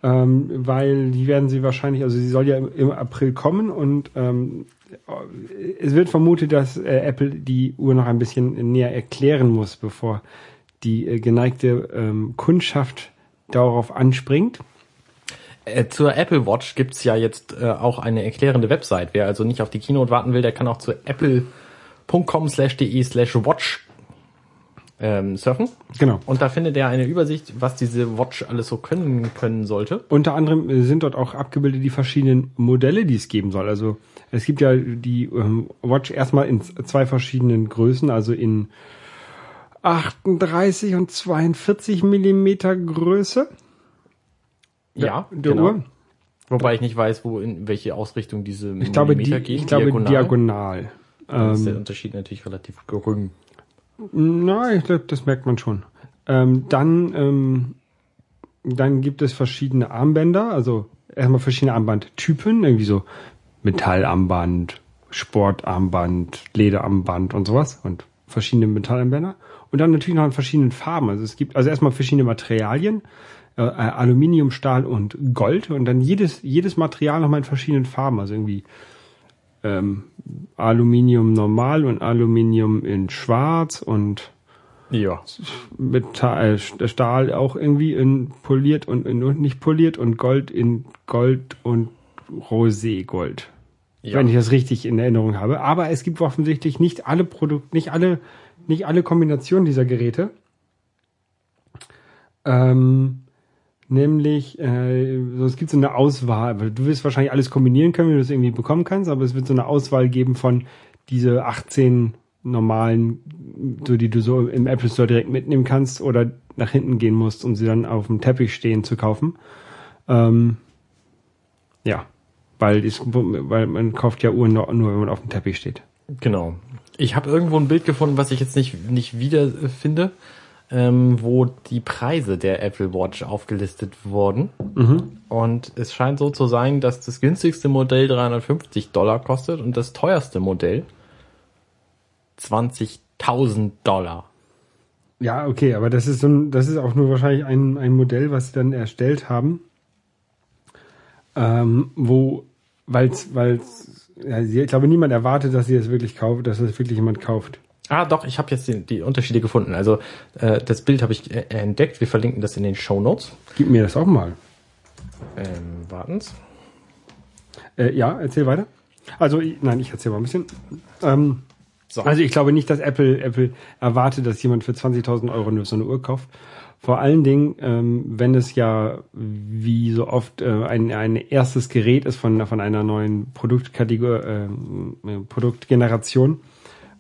Ähm, weil die werden sie wahrscheinlich, also sie soll ja im, im April kommen und ähm, es wird vermutet, dass äh, Apple die Uhr noch ein bisschen näher erklären muss, bevor die äh, geneigte ähm, Kundschaft darauf anspringt. Äh, zur Apple Watch gibt's ja jetzt äh, auch eine erklärende Website. Wer also nicht auf die Keynote warten will, der kann auch zu apple.com slash de slash watch ähm, surfen. Genau. Und da findet er eine Übersicht, was diese Watch alles so können können sollte. Unter anderem äh, sind dort auch abgebildet die verschiedenen Modelle, die es geben soll. Also es gibt ja die ähm, Watch erstmal in zwei verschiedenen Größen, also in 38 und 42 Millimeter Größe Ja, der genau. Uhr. Wobei ich nicht weiß, wo in welche Ausrichtung diese Ich glaube, die, Millimeter gehen. ich glaube diagonal. Dann ist der Ähm, Unterschied natürlich relativ gering. Na, ich glaube, das merkt man schon. Ähm, dann, ähm, dann gibt es verschiedene Armbänder, also erstmal verschiedene Armbandtypen, irgendwie so Metallarmband, Sportarmband, Lederarmband und sowas und verschiedene Metallarmbänder. Und dann natürlich noch in verschiedenen Farben. Also es gibt also erstmal verschiedene Materialien, äh, Aluminium, Stahl und Gold und dann jedes, jedes Material nochmal in verschiedenen Farben. Also irgendwie ähm, Aluminium normal und Aluminium in schwarz und Ja. Metall, äh, Stahl auch irgendwie in poliert und in und nicht poliert und Gold in Gold und Roségold. Ja. Wenn ich das richtig in Erinnerung habe. Aber es gibt offensichtlich nicht alle Produkte, nicht alle, nicht alle Kombinationen dieser Geräte. Ähm, nämlich, äh, so, es gibt so eine Auswahl. Du wirst wahrscheinlich alles kombinieren können, wenn du es irgendwie bekommen kannst, aber es wird so eine Auswahl geben von diese 18 normalen, so die du so im Apple Store direkt mitnehmen kannst oder nach hinten gehen musst, um sie dann auf dem Teppich stehen zu kaufen. Ähm, ja, weil, dies, weil man kauft ja Uhren nur, nur, wenn man auf dem Teppich steht. Genau. Ich habe irgendwo ein Bild gefunden, was ich jetzt nicht, nicht wiederfinde, ähm, wo die Preise der Apple Watch aufgelistet wurden. Und es scheint so zu sein, dass das günstigste Modell 350 Dollar kostet und das teuerste Modell 20.000 Dollar. Ja, okay, aber das ist so ein, das ist auch nur wahrscheinlich ein, ein Modell, was sie dann erstellt haben, ähm, wo, weil's, weil's, ja, ich glaube, niemand erwartet, dass sie das wirklich kauft, dass das wirklich jemand kauft. Ah, doch, ich habe jetzt die, die Unterschiede gefunden. Also äh, das Bild habe ich äh, entdeckt. Wir verlinken das in den Show Notes. Gib mir das auch mal. Ähm, warten's. Äh, ja, erzähl weiter. Also, ich, nein, ich erzähl mal ein bisschen. Ähm, So. Also ich glaube nicht, dass Apple Apple erwartet, dass jemand für 20.000 Euro nur so eine Uhr kauft. Vor allen Dingen, ähm, wenn es ja wie so oft äh, ein, ein erstes Gerät ist von, von einer neuen Produktkategorie, ähm, äh, Produktgeneration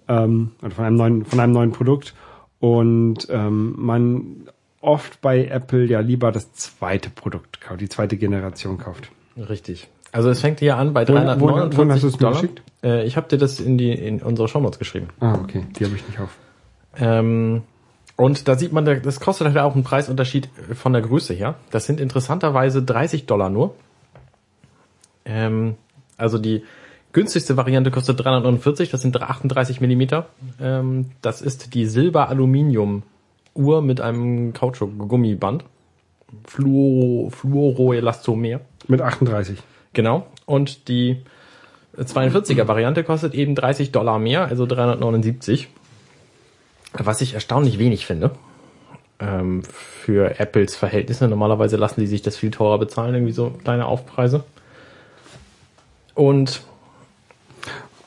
ähm, von einem neuen von einem neuen Produkt und ähm, man oft bei Apple ja lieber das zweite Produkt kauft, die zweite Generation kauft. Richtig. Also es fängt hier an bei Wo- wo- wohin hast du 349 es Dollar. geschickt? Äh, ich habe dir das in die in unsere Shownotes geschrieben. Ah, okay, die habe ich nicht auf. Ähm, und da sieht man, das kostet halt auch einen Preisunterschied von der Größe her. Das sind interessanterweise 30 Dollar nur. Ähm, also die günstigste Variante kostet 349, das sind 38 Millimeter. Ähm, das ist die Silber-Aluminium-Uhr mit einem Kautschuk-Gummiband. Fluoro, Fluoroelastomer. Mit 38. Genau. Und die 42er Variante kostet eben 30 Dollar mehr, also 379. Was ich erstaunlich wenig finde. Ähm, für Apples Verhältnisse. Normalerweise lassen die sich das viel teurer bezahlen, irgendwie so kleine Aufpreise. Und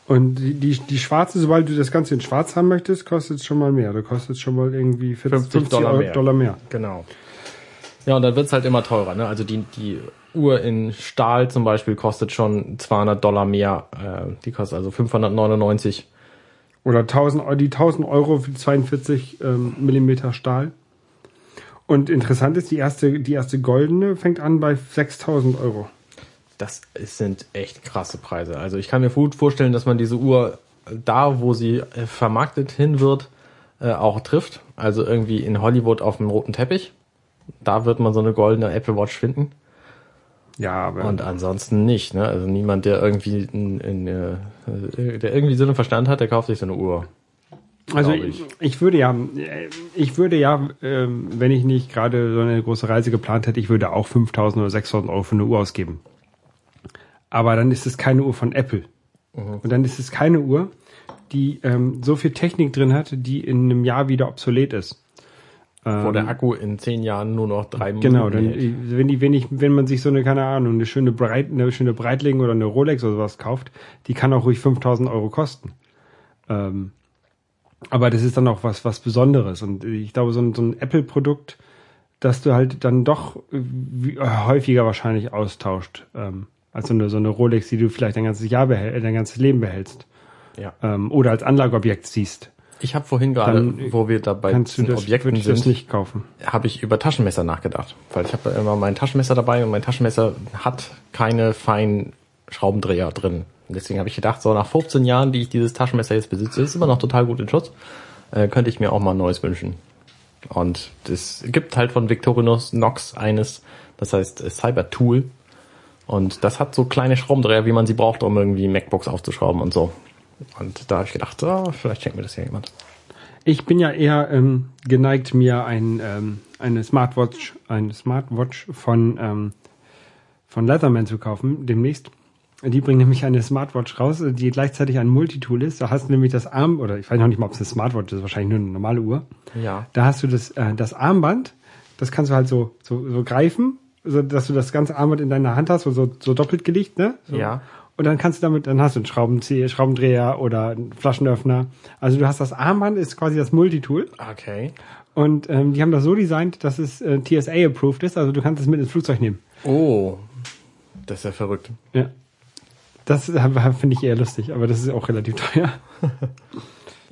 Und die, die, die schwarze, sobald du das Ganze in schwarz haben möchtest, kostet es schon mal mehr. Da kostet es schon mal irgendwie 40, 50 50 Dollar mehr. Dollar mehr. Genau. Ja, und dann wird's halt immer teurer. Ne? Also die, die Uhr in Stahl zum Beispiel kostet schon 200 Dollar mehr. Äh, die kostet also 599. Oder 1000, Eu- die 1000 Euro für 42 ähm, Millimeter Stahl. Und interessant ist, die erste, die erste goldene fängt an bei 6000 Euro. Das sind echt krasse Preise. Also ich kann mir gut vorstellen, dass man diese Uhr da, wo sie äh, vermarktet hin wird, äh, auch trifft. Also irgendwie in Hollywood auf dem roten Teppich. Da wird man so eine goldene Apple Watch finden. Ja, aber Und ansonsten nicht. Ne? Also niemand, der irgendwie in, in, äh, der irgendwie so einen Verstand hat, der kauft sich so eine Uhr. also ich, ich würde ja, äh, ich würde ja, ähm, wenn ich nicht gerade so eine große Reise geplant hätte, ich würde auch 5000 oder 6000 Euro für eine Uhr ausgeben. Aber dann ist es keine Uhr von Apple. Und dann ist es keine Uhr, die ähm, so viel Technik drin hat, die in einem Jahr wieder obsolet ist. Wo der Akku in zehn Jahren nur noch drei Genau, Minuten dann, hält. wenn die, wenn ich, wenn man sich so eine, keine Ahnung, eine schöne Breit, eine schöne Breitling oder eine Rolex oder sowas kauft, die kann auch ruhig 5000 Euro kosten. Ähm, aber das ist dann auch was, was Besonderes. Und ich glaube, so ein, so ein Apple-Produkt, dass du halt dann doch wie- häufiger wahrscheinlich austauscht, ähm, als so eine, so eine Rolex, die du vielleicht dein ganzes Jahr behält, dein ganzes Leben behältst. Ja. Ähm, oder als Anlageobjekt siehst. Ich habe vorhin gerade, Dann wo wir dabei Kannst du das, Objekten ich sind, das nicht kaufen. habe ich über Taschenmesser nachgedacht. Weil ich habe immer mein Taschenmesser dabei und mein Taschenmesser hat keine feinen Schraubendreher drin. Und deswegen habe ich gedacht, so nach 15 Jahren, die ich dieses Taschenmesser jetzt besitze, ist immer noch total gut in Schutz, äh, könnte ich mir auch mal ein neues wünschen. Und es gibt halt von Victorinox Nox eines, das heißt äh, Cyber Tool. Und das hat so kleine Schraubendreher, wie man sie braucht, um irgendwie MacBooks aufzuschrauben und so. Und da habe ich gedacht, oh, vielleicht schenkt mir das ja jemand. Ich bin ja eher ähm, geneigt, mir ein, ähm, eine Smartwatch, eine Smartwatch von, ähm, von Leatherman zu kaufen, demnächst. Die bringen nämlich eine Smartwatch raus, die gleichzeitig ein Multitool ist. Da hast du nämlich das Arm, oder ich weiß noch nicht mal, ob es eine Smartwatch ist, wahrscheinlich nur eine normale Uhr. Ja. Da hast du das, äh, das Armband, das kannst du halt so, so, so greifen, so, dass du das ganze Armband in deiner Hand hast, so, so, so doppelt gelegt, ne? So. Ja. Und dann kannst du damit, dann hast du einen Schraubenzieher, Schraubendreher oder einen Flaschenöffner. Also du hast das Armband, ist quasi das Multitool. Okay. Und ähm, die haben das so designt, dass es äh, TSA-approved ist. Also du kannst es mit ins Flugzeug nehmen. Oh, das ist ja verrückt. Ja. das finde ich eher lustig, aber das ist auch relativ teuer. [LAUGHS]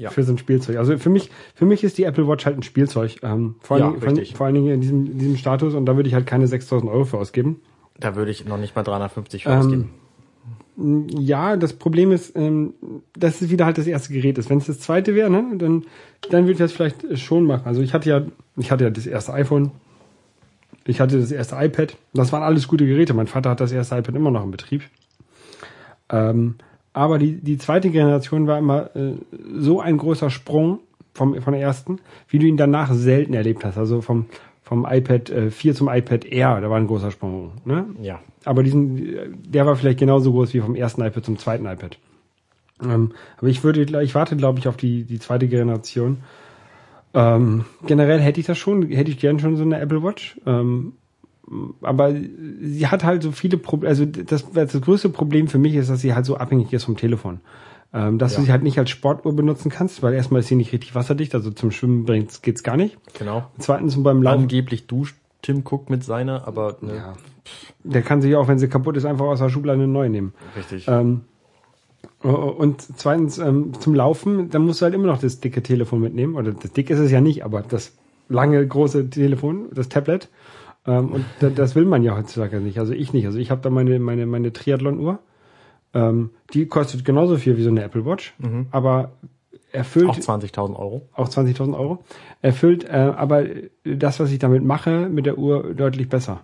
Ja. Für so ein Spielzeug. Also für mich, für mich ist die Apple Watch halt ein Spielzeug. Ähm, vor, Ja, allen Dingen, vor, vor allen Dingen in diesem, in diesem Status und da würde ich halt keine 6000 Euro für ausgeben. Da würde ich noch nicht mal 350 für Ähm, ausgeben. Ja, das Problem ist, ähm, dass es wieder halt das erste Gerät ist. Wenn es das zweite wäre, ne, dann, dann würde ich das vielleicht schon machen. Also ich hatte ja, ich hatte ja das erste iPhone, ich hatte das erste iPad. Das waren alles gute Geräte. Mein Vater hat das erste iPad immer noch in Betrieb. Ähm, aber die, die zweite Generation war immer äh, so ein großer Sprung vom, von der ersten, wie du ihn danach selten erlebt hast. Also vom, vom iPad äh, 4 zum iPad Air, da war ein großer Sprung. Ne? Ja. Aber diesen, der war vielleicht genauso groß wie vom ersten iPad zum zweiten iPad. Ähm, aber ich würde, ich warte, glaube ich, auf die, die zweite Generation. Ähm, generell hätte ich das schon, hätte ich gern schon so eine Apple Watch. Ähm, aber sie hat halt so viele Probleme, also das, das größte Problem für mich ist, dass sie halt so abhängig ist vom Telefon. Ähm, dass du Ja. sie halt nicht als Sportuhr benutzen kannst, weil erstmal ist sie nicht richtig wasserdicht, also zum Schwimmen bringt's, geht's gar nicht. Genau. Zweitens beim Laufen, Angeblich duscht Tim Cook mit seiner, aber ne, ja, der kann sich auch, wenn sie kaputt ist, einfach aus der Schublade eine neue nehmen. richtig. Ähm, und zweitens ähm, zum Laufen, dann musst du halt immer noch das dicke Telefon mitnehmen. Oder das dick ist es ja nicht, aber das lange große Telefon, das Tablet. Ähm, und da, das will man ja heutzutage nicht. Also ich nicht. Also ich habe da meine meine meine Triathlon-Uhr. Ähm, die kostet genauso viel wie so eine Apple Watch, aber erfüllt auch 20.000 Euro. auch 20.000 Euro. Erfüllt äh, aber das, was ich damit mache, mit der Uhr deutlich besser.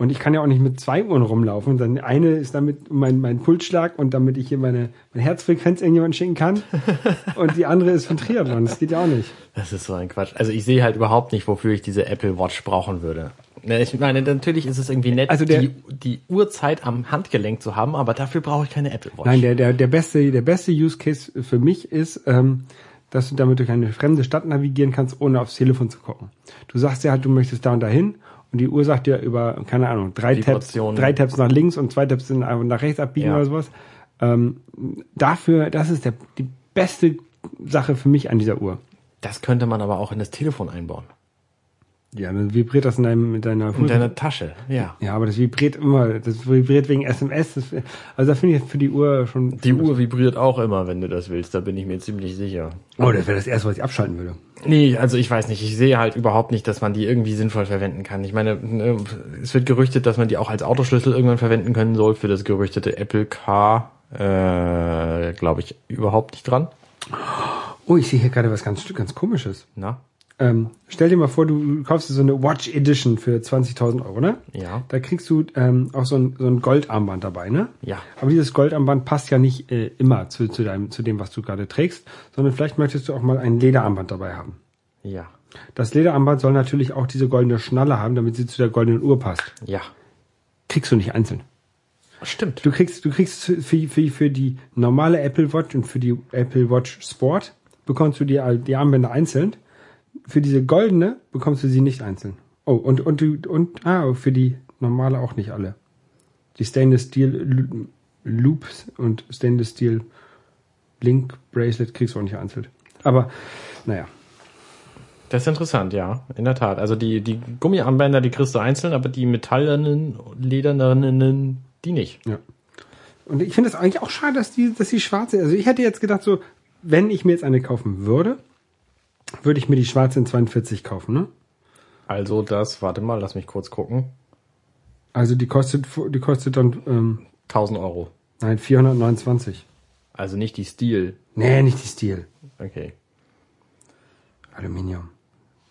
Und ich kann ja auch nicht mit zwei Uhren rumlaufen. Dann eine ist damit mein, mein Pulsschlag und damit ich hier meine, meine Herzfrequenz irgendjemand schicken kann. [LAUGHS] und die andere ist von Triathlon. Das geht ja auch nicht. Das ist so ein Quatsch. Also ich sehe halt überhaupt nicht, wofür ich diese Apple Watch brauchen würde. Ich meine, natürlich ist es irgendwie nett, Also der- die, die Uhrzeit am Handgelenk zu haben, aber dafür brauche ich keine Apple Watch. Nein, der, der, der beste, der beste Use Case für mich ist, ähm, dass du damit durch eine fremde Stadt navigieren kannst, ohne aufs Telefon zu gucken. Du sagst ja halt, du möchtest da und dahin und die Uhr sagt dir über, keine Ahnung, drei Tabs, Vibrationen. drei Tabs nach links und zwei Tabs in, nach rechts abbiegen Ja. oder sowas. Ähm, dafür, das ist der, die beste Sache für mich an dieser Uhr. Das könnte man aber auch in das Telefon einbauen. Ja, dann vibriert das in, deinem, in deiner In deiner Tasche, ja. Ja, aber das vibriert immer, das vibriert wegen SMS. Das, also da finde ich für die Uhr schon. Die Uhr vibriert auch immer, wenn du das willst, da bin ich mir ziemlich sicher. Oh, das wäre das erste, was ich abschalten würde. Nee, also ich weiß nicht, ich sehe halt überhaupt nicht, dass man die irgendwie sinnvoll verwenden kann. Ich meine, ne, es wird gerüchtet, dass man die auch als Autoschlüssel irgendwann verwenden können soll für das gerüchtete Apple Car. Äh, glaube ich überhaupt nicht dran. Oh, ich sehe hier gerade was ganz, ganz komisches. Na? Ähm, stell dir mal vor, du kaufst dir so eine Watch Edition für 20.000 Euro, ne? Ja. Da kriegst du ähm, auch so ein, so ein Goldarmband dabei, ne? Ja. Aber dieses Goldarmband passt ja nicht äh, immer zu, zu, deinem, zu dem, was du gerade trägst, sondern vielleicht möchtest du auch mal ein Lederarmband dabei haben. Ja. Das Lederarmband soll natürlich auch diese goldene Schnalle haben, damit sie zu der goldenen Uhr passt. Ja. Kriegst du nicht einzeln. Stimmt. Du kriegst, du kriegst für, für, für die normale Apple Watch und für die Apple Watch Sport bekommst du die, die Armbänder einzeln. Für diese goldene bekommst du sie nicht einzeln. Oh, und, und, du- und, ah, für die normale auch nicht alle. Die Stainless Steel Loops und Stainless Steel Link Bracelet kriegst du auch nicht einzeln. Aber, naja. Das ist interessant, ja, in der Tat. Also die, die Gummiarmbänder, die kriegst du einzeln, aber die metallenen, ledernen, die nicht. Ja. Und ich finde es eigentlich auch schade, dass die, dass die schwarze, also ich hätte jetzt gedacht, so, wenn ich mir jetzt eine kaufen würde, würde ich mir die schwarze in 42 kaufen, ne? Also das, warte mal, lass mich kurz gucken. Also die kostet, die kostet dann, ähm, 1000 Euro. nein, 429. Also nicht die Steel. Nee, nicht die Steel. Okay. Aluminium.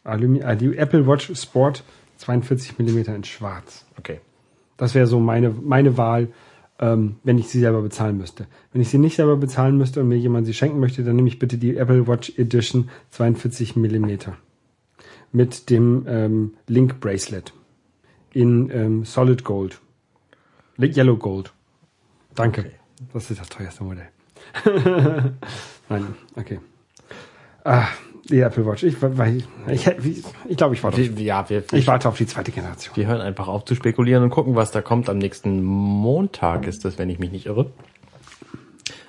Alumi äh, die Apple Watch Sport 42 Millimeter in schwarz. Okay. Das wäre so meine, meine Wahl, ähm, wenn ich sie selber bezahlen müsste. Wenn ich sie nicht selber bezahlen müsste und mir jemand sie schenken möchte, dann nehme ich bitte die Apple Watch Edition 42 Millimeter mit dem ähm, Link Bracelet in ähm, Solid Gold, Yellow Gold. Danke. Okay. Das ist das teuerste Modell. [LAUGHS] Nein, okay. Ah, die Apple Watch. Ich, ich, ich, ich, ich glaube, ich warte. Auf, Wir, ja, wir, ich warte auf die zweite Generation. wir hören einfach auf zu spekulieren und gucken, was da kommt. Am nächsten Montag ist das, wenn ich mich nicht irre.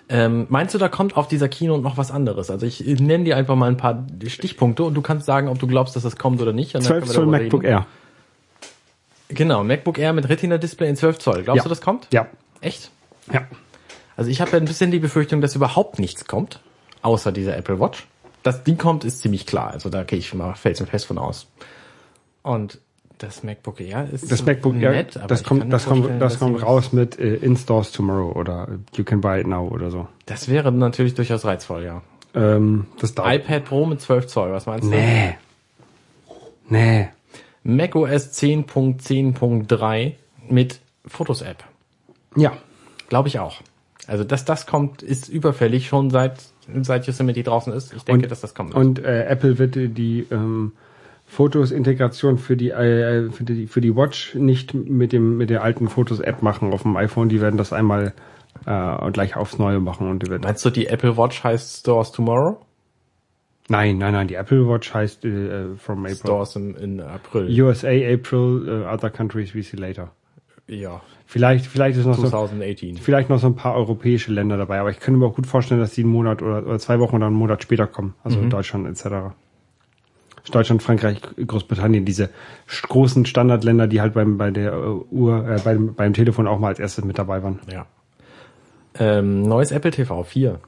Ähm, meinst du, da kommt auf dieser Kino noch was anderes? Also ich nenne dir einfach mal ein paar Stichpunkte und du kannst sagen, ob du glaubst, dass das kommt oder nicht. Und dann 12 können wir Zoll MacBook reden. Air. Genau, MacBook Air mit Retina-Display in 12 Zoll. Glaubst Ja. du, das kommt? Ja, Echt? Ja. Also ich habe ja ein bisschen die Befürchtung, dass überhaupt nichts kommt, außer dieser Apple Watch. Dass die kommt, ist ziemlich klar. Also da gehe ich mal felsenfest von aus. Und das MacBook Air ist Das MacBook Air, nett, aber das kommt, das kommt, das kommt raus mit äh, In Stores Tomorrow oder You Can Buy It Now oder so. Das wäre natürlich durchaus reizvoll, ja. Ähm, das iPad Pro mit 12 Zoll, was meinst du? Nee. Nee. macOS 10.10.3 mit Fotos-App. Ja. Glaube ich auch. Also, dass das kommt, ist überfällig schon seit, seit Yosemite draußen ist. Ich denke, dass das kommt. Und äh, Apple wird die- ähm, Fotos-Integration für die, äh, für die für die Watch nicht mit dem mit der alten Fotos-App machen auf dem iPhone. Die werden das einmal äh, gleich aufs Neue machen und die wird. Meinst du, die Apple Watch heißt Stores Tomorrow? Nein, nein, nein. Die Apple Watch heißt äh, from April. Stores im, in April. USA April, uh, other countries we see later. Ja, Vielleicht, vielleicht ist noch so, 2018. vielleicht noch so ein paar europäische Länder dabei, aber ich könnte mir auch gut vorstellen, dass die einen Monat oder, oder zwei Wochen oder einen Monat später kommen. Also Deutschland etc. Deutschland, Frankreich, Großbritannien, diese großen Standardländer, die halt beim bei der äh, Uhr, äh, beim, beim Telefon auch mal als erstes mit dabei waren. Ja. Ähm, neues Apple TV 4.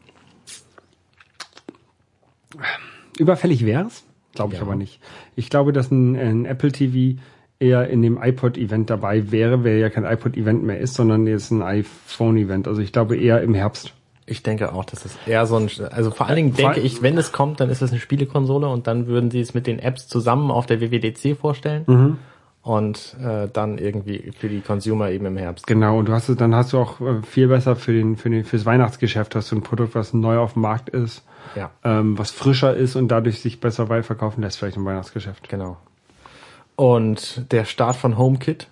Überfällig wär's, glaube ich Ja. aber nicht. Ich glaube, dass ein, ein Apple TV eher in dem iPod-Event dabei wäre, wer ja kein iPod-Event mehr ist, sondern jetzt ein iPhone-Event. Also ich glaube eher im Herbst. Ich denke auch, dass es eher so ein, also vor allen Dingen denke Vor- ich, wenn es kommt, dann ist es eine Spielekonsole und dann würden sie es mit den Apps zusammen auf der WWDC vorstellen Mhm. und äh, dann irgendwie für die Consumer eben im Herbst. Genau, und du hast es, dann hast du auch äh, viel besser für den, für den, fürs Weihnachtsgeschäft hast du ein Produkt, was neu auf dem Markt ist, Ja, ähm, was frischer ist und dadurch sich besser weit verkaufen lässt, vielleicht im Weihnachtsgeschäft. genau. Und der Start von HomeKit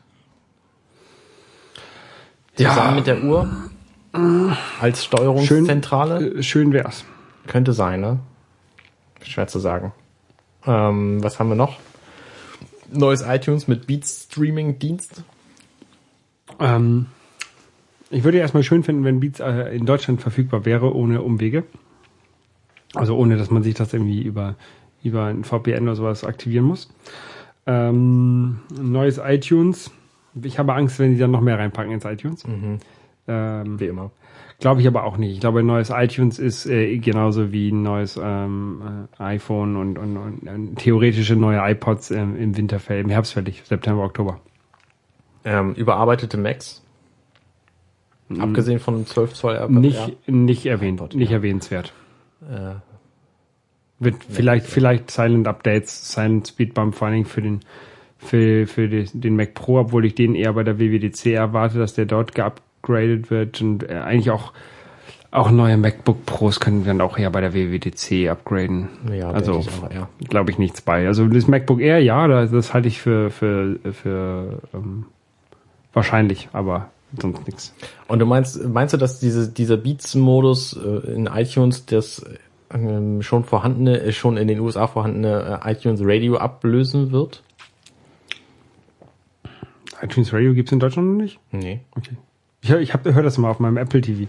zusammen mit der Uhr als Steuerungszentrale Äh, schön wär's. könnte sein, ne? Schwer zu sagen. Ähm, was haben wir noch? Neues iTunes mit Beats Streaming Dienst. Ähm, ich würde erstmal schön finden, wenn Beats äh, in Deutschland verfügbar wäre, ohne Umwege. Also ohne, dass man sich das irgendwie über, über ein VPN oder sowas aktivieren muss. Ähm, neues iTunes. Ich habe Angst, wenn die dann noch mehr reinpacken ins iTunes. Ähm, Wie immer. Glaube ich aber auch nicht. Ich glaube, ein neues iTunes ist äh, genauso wie ein neues ähm, äh, iPhone und, und, und äh, theoretische neue iPods ähm, im Winter, fällig- im Herbst fällig, September, Oktober. Ähm, überarbeitete Macs. Abgesehen von einem 12 Zoll Nicht, nicht erwähnt, iPod, nicht ja. erwähnenswert. Ja, äh, Wird vielleicht, vielleicht Silent Updates, Silent Speedbump vor allen Dingen für den, für, für den Mac Pro, obwohl ich den eher bei der WWDC erwarte, dass der dort geupgradet wird und äh, eigentlich auch, auch neue MacBook Pros können wir dann auch eher bei der WWDC upgraden. ja also, ja. glaube ich nichts bei. Also das MacBook Air, ja, das, das halte ich für, für, für ähm, wahrscheinlich, aber sonst nichts. Und du meinst, meinst du, dass diese, dieser Beats-Modus äh, in iTunes das ähm, schon vorhandene, äh, schon in den USA vorhandene äh, iTunes Radio ablösen wird? iTunes Radio gibt's in Deutschland noch nicht? Nee. Okay. Ich, ich habe hört das mal auf meinem Apple TV.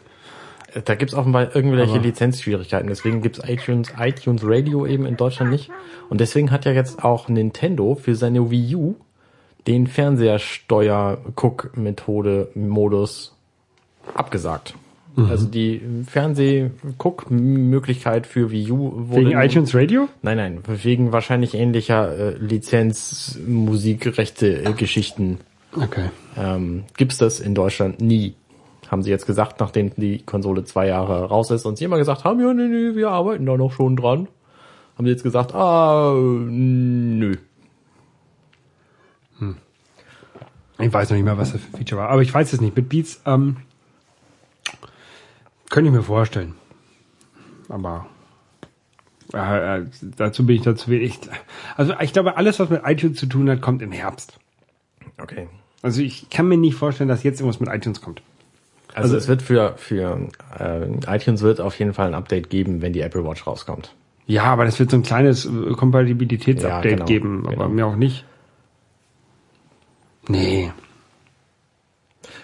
Äh, Da gibt's offenbar irgendwelche Aber- Lizenzschwierigkeiten. Deswegen gibt's iTunes, iTunes Radio eben in Deutschland nicht. Und deswegen hat ja jetzt auch Nintendo für seine Wii U den Fernsehersteuer-Guck-Methode-Modus abgesagt. Mhm. Also die Fernseh-Guck-Möglichkeit für Wii U wurde Wegen iTunes Radio? Nein, nein, wegen wahrscheinlich ähnlicher äh, Lizenz-Musikrechte-Geschichten Okay. ähm, gibt's das in Deutschland nie. Haben sie jetzt gesagt, nachdem die Konsole zwei Jahre raus ist und sie immer gesagt haben, ja, nee, nee, wir arbeiten da noch schon dran. Haben sie jetzt gesagt, ah, nö. Ich weiß noch nicht mehr, was das für Feature war, aber ich weiß es nicht. Mit Beats ähm, könnte ich mir vorstellen. Aber äh, äh, dazu bin ich dazu wenig. Also ich glaube, alles, was mit iTunes zu tun hat, kommt im Herbst. Okay. Also ich kann mir nicht vorstellen, dass jetzt irgendwas mit iTunes kommt. Also, Also- es wird für, für äh, iTunes wird auf jeden Fall ein Update geben, wenn die Apple Watch rauskommt. Ja, aber das wird so ein kleines äh, Kompatibilitätsupdate Ja, genau, geben, aber genau. mir auch nicht. Nee.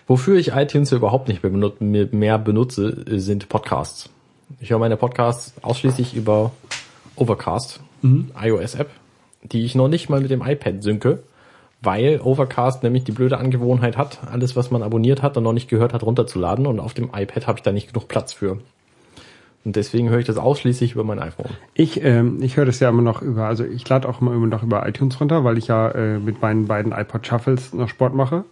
Wofür ich iTunes überhaupt nicht mehr benut- mehr- mehr benutze, äh, sind Podcasts. Ich höre meine Podcasts ausschließlich über Overcast, iOS-App, die ich noch nicht mal mit dem iPad synke, weil Overcast nämlich die blöde Angewohnheit hat, alles, was man abonniert hat und noch nicht gehört hat, runterzuladen und auf dem iPad habe ich da nicht genug Platz für. Und deswegen höre ich das ausschließlich über mein iPhone. Ich, ähm, ich höre das ja immer noch über, also ich lade auch immer, immer noch über iTunes runter, weil ich ja äh, mit meinen beiden iPod Shuffles noch Sport mache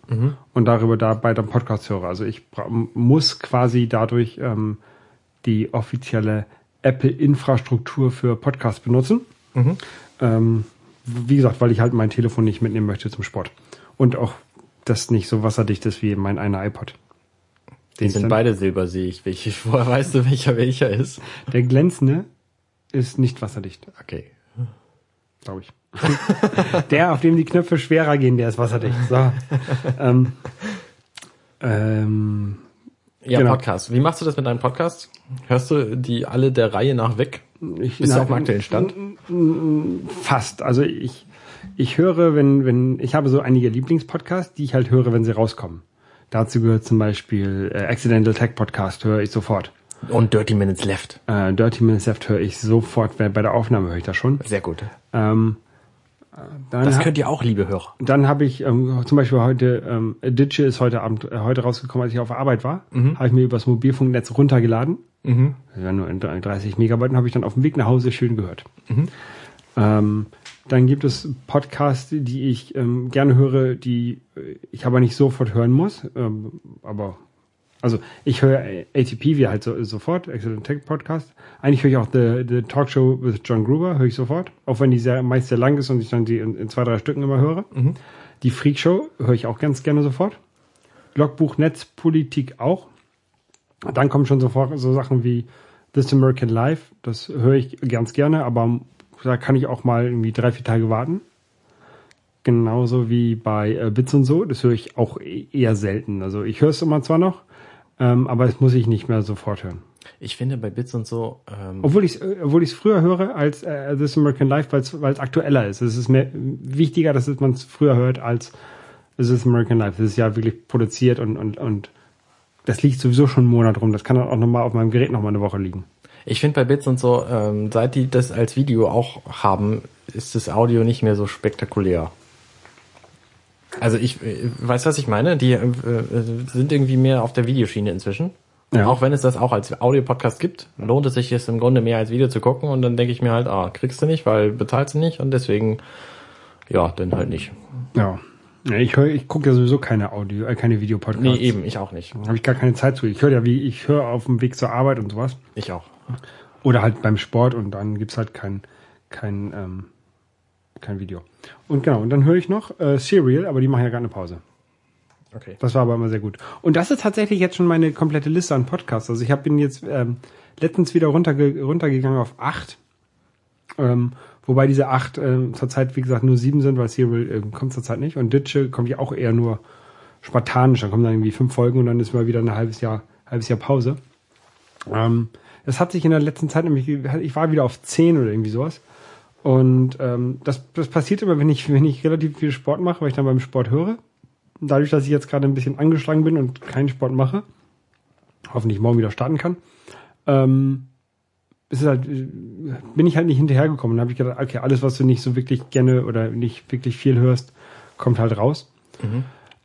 und darüber dabei dann Podcast höre. Also ich muss quasi dadurch ähm, die offizielle Apple-Infrastruktur für Podcast benutzen. Ähm, wie gesagt, weil ich halt mein Telefon nicht mitnehmen möchte zum Sport. Und auch das nicht so wasserdicht ist wie mein einer iPod. Die Den sind beide silber, sehe ich. Welche, [LAUGHS] woher weißt du, welcher welcher ist? Der glänzende ist nicht wasserdicht, Okay. glaube ich. [LAUGHS] der, auf dem die Knöpfe schwerer gehen, der ist wasserdicht. So. ähm, ähm, Ja, Genau. Podcast. Wie machst du das mit deinem Podcast? Hörst du die alle der Reihe nach weg? ich, Bist du na, auf dem aktuellen Stand? Fast. Also ich, ich höre, wenn, wenn, ich habe so einige Lieblingspodcasts, die ich halt höre, wenn sie rauskommen. Dazu gehört zum Beispiel äh, Accidental Tech Podcast, höre ich sofort. Und Dirty Minutes Left. Äh, Dirty Minutes Left höre ich sofort, bei bei der Aufnahme höre ich das schon. Sehr gut. Ähm, äh, Das könnt ihr auch, liebe Hörer. Dann habe ich ähm, zum Beispiel heute, ähm, Ditsche ist heute Abend, äh, heute rausgekommen, als ich auf Arbeit war, habe ich mir übers Mobilfunknetz runtergeladen. Mhm. Das war nur in 30 Megabyte habe ich dann auf dem Weg nach Hause schön gehört. Ähm, dann gibt es Podcasts, die ich ähm, gerne höre, die äh, ich aber nicht sofort hören muss. Ähm, aber also ich höre ATP wie halt so, sofort, Excellent Tech Podcast. Eigentlich höre ich auch The, The Talk Show with John Gruber, höre ich sofort. Auch wenn die sehr, meist sehr lang ist und ich dann die in, in zwei, drei Stücken immer höre. Die Freak Show höre ich auch ganz gerne sofort. Logbuch Netzpolitik auch. Dann kommen schon sofort so Sachen wie This American Life. Das höre ich ganz gerne, aber da kann ich auch mal irgendwie drei, vier Tage warten. Genauso wie bei äh, Bits und so. Das höre ich auch e- eher selten. Also ich höre es immer zwar noch, ähm, aber es muss ich nicht mehr sofort hören. Ich finde bei Bits und so, ähm, Obwohl ich es obwohl ich's früher höre als äh, This American Life, weil es aktueller ist. Es ist mir wichtiger, dass man es früher hört als This American Life. Das ist ja wirklich produziert und, und, und das liegt sowieso schon einen Monat rum. Das kann dann auch nochmal auf meinem Gerät nochmal eine Woche liegen. Ich finde bei Bits und so, ähm, seit die das als Video auch haben, ist das Audio nicht mehr so spektakulär. Also ich äh, weiß, was ich meine. Die äh, äh, sind irgendwie mehr auf der Videoschiene inzwischen. Ja. Auch wenn es das auch als Audio-Podcast gibt, lohnt es sich es im Grunde mehr als Video zu gucken und dann denke ich mir halt, ah, kriegst du nicht, weil bezahlst du nicht und deswegen, ja, dann halt nicht. Ja. ja ich höre, ich gucke ja sowieso keine Audio, äh, keine Videopodcasts. Nee, eben, ich auch nicht. Habe ich gar keine Zeit zu. Ich höre ja wie, ich höre auf dem Weg zur Arbeit und sowas. Ich auch. Oder halt beim Sport und dann gibt's halt kein, kein, ähm, kein Video. Und genau, und dann höre ich noch äh, Serial, aber die machen ja gerade eine Pause. Okay. Das war aber immer sehr gut. Und das ist tatsächlich jetzt schon meine komplette Liste an Podcasts. Also ich hab, bin jetzt ähm, letztens wieder runterge runtergegangen auf acht. Ähm, wobei diese acht ähm, zurzeit, wie gesagt, nur sieben sind, weil Serial ähm, kommt zurzeit nicht. Und Ditsche kommt ja auch eher nur spartanisch. Da kommen dann irgendwie fünf Folgen und dann ist mal wieder ein halbes Jahr, halbes Jahr Pause. Ähm, das hat sich in der letzten Zeit nämlich, ich war wieder auf zehn oder irgendwie sowas. Und ähm, das, das passiert immer, wenn ich, wenn ich relativ viel Sport mache, weil ich dann beim Sport höre. Dadurch, dass ich jetzt gerade ein bisschen angeschlagen bin und keinen Sport mache, hoffentlich morgen wieder starten kann, ähm, ist halt, bin ich halt nicht hinterhergekommen. Dann habe ich gedacht, okay, alles, was du nicht so wirklich gerne oder nicht wirklich viel hörst, kommt halt raus.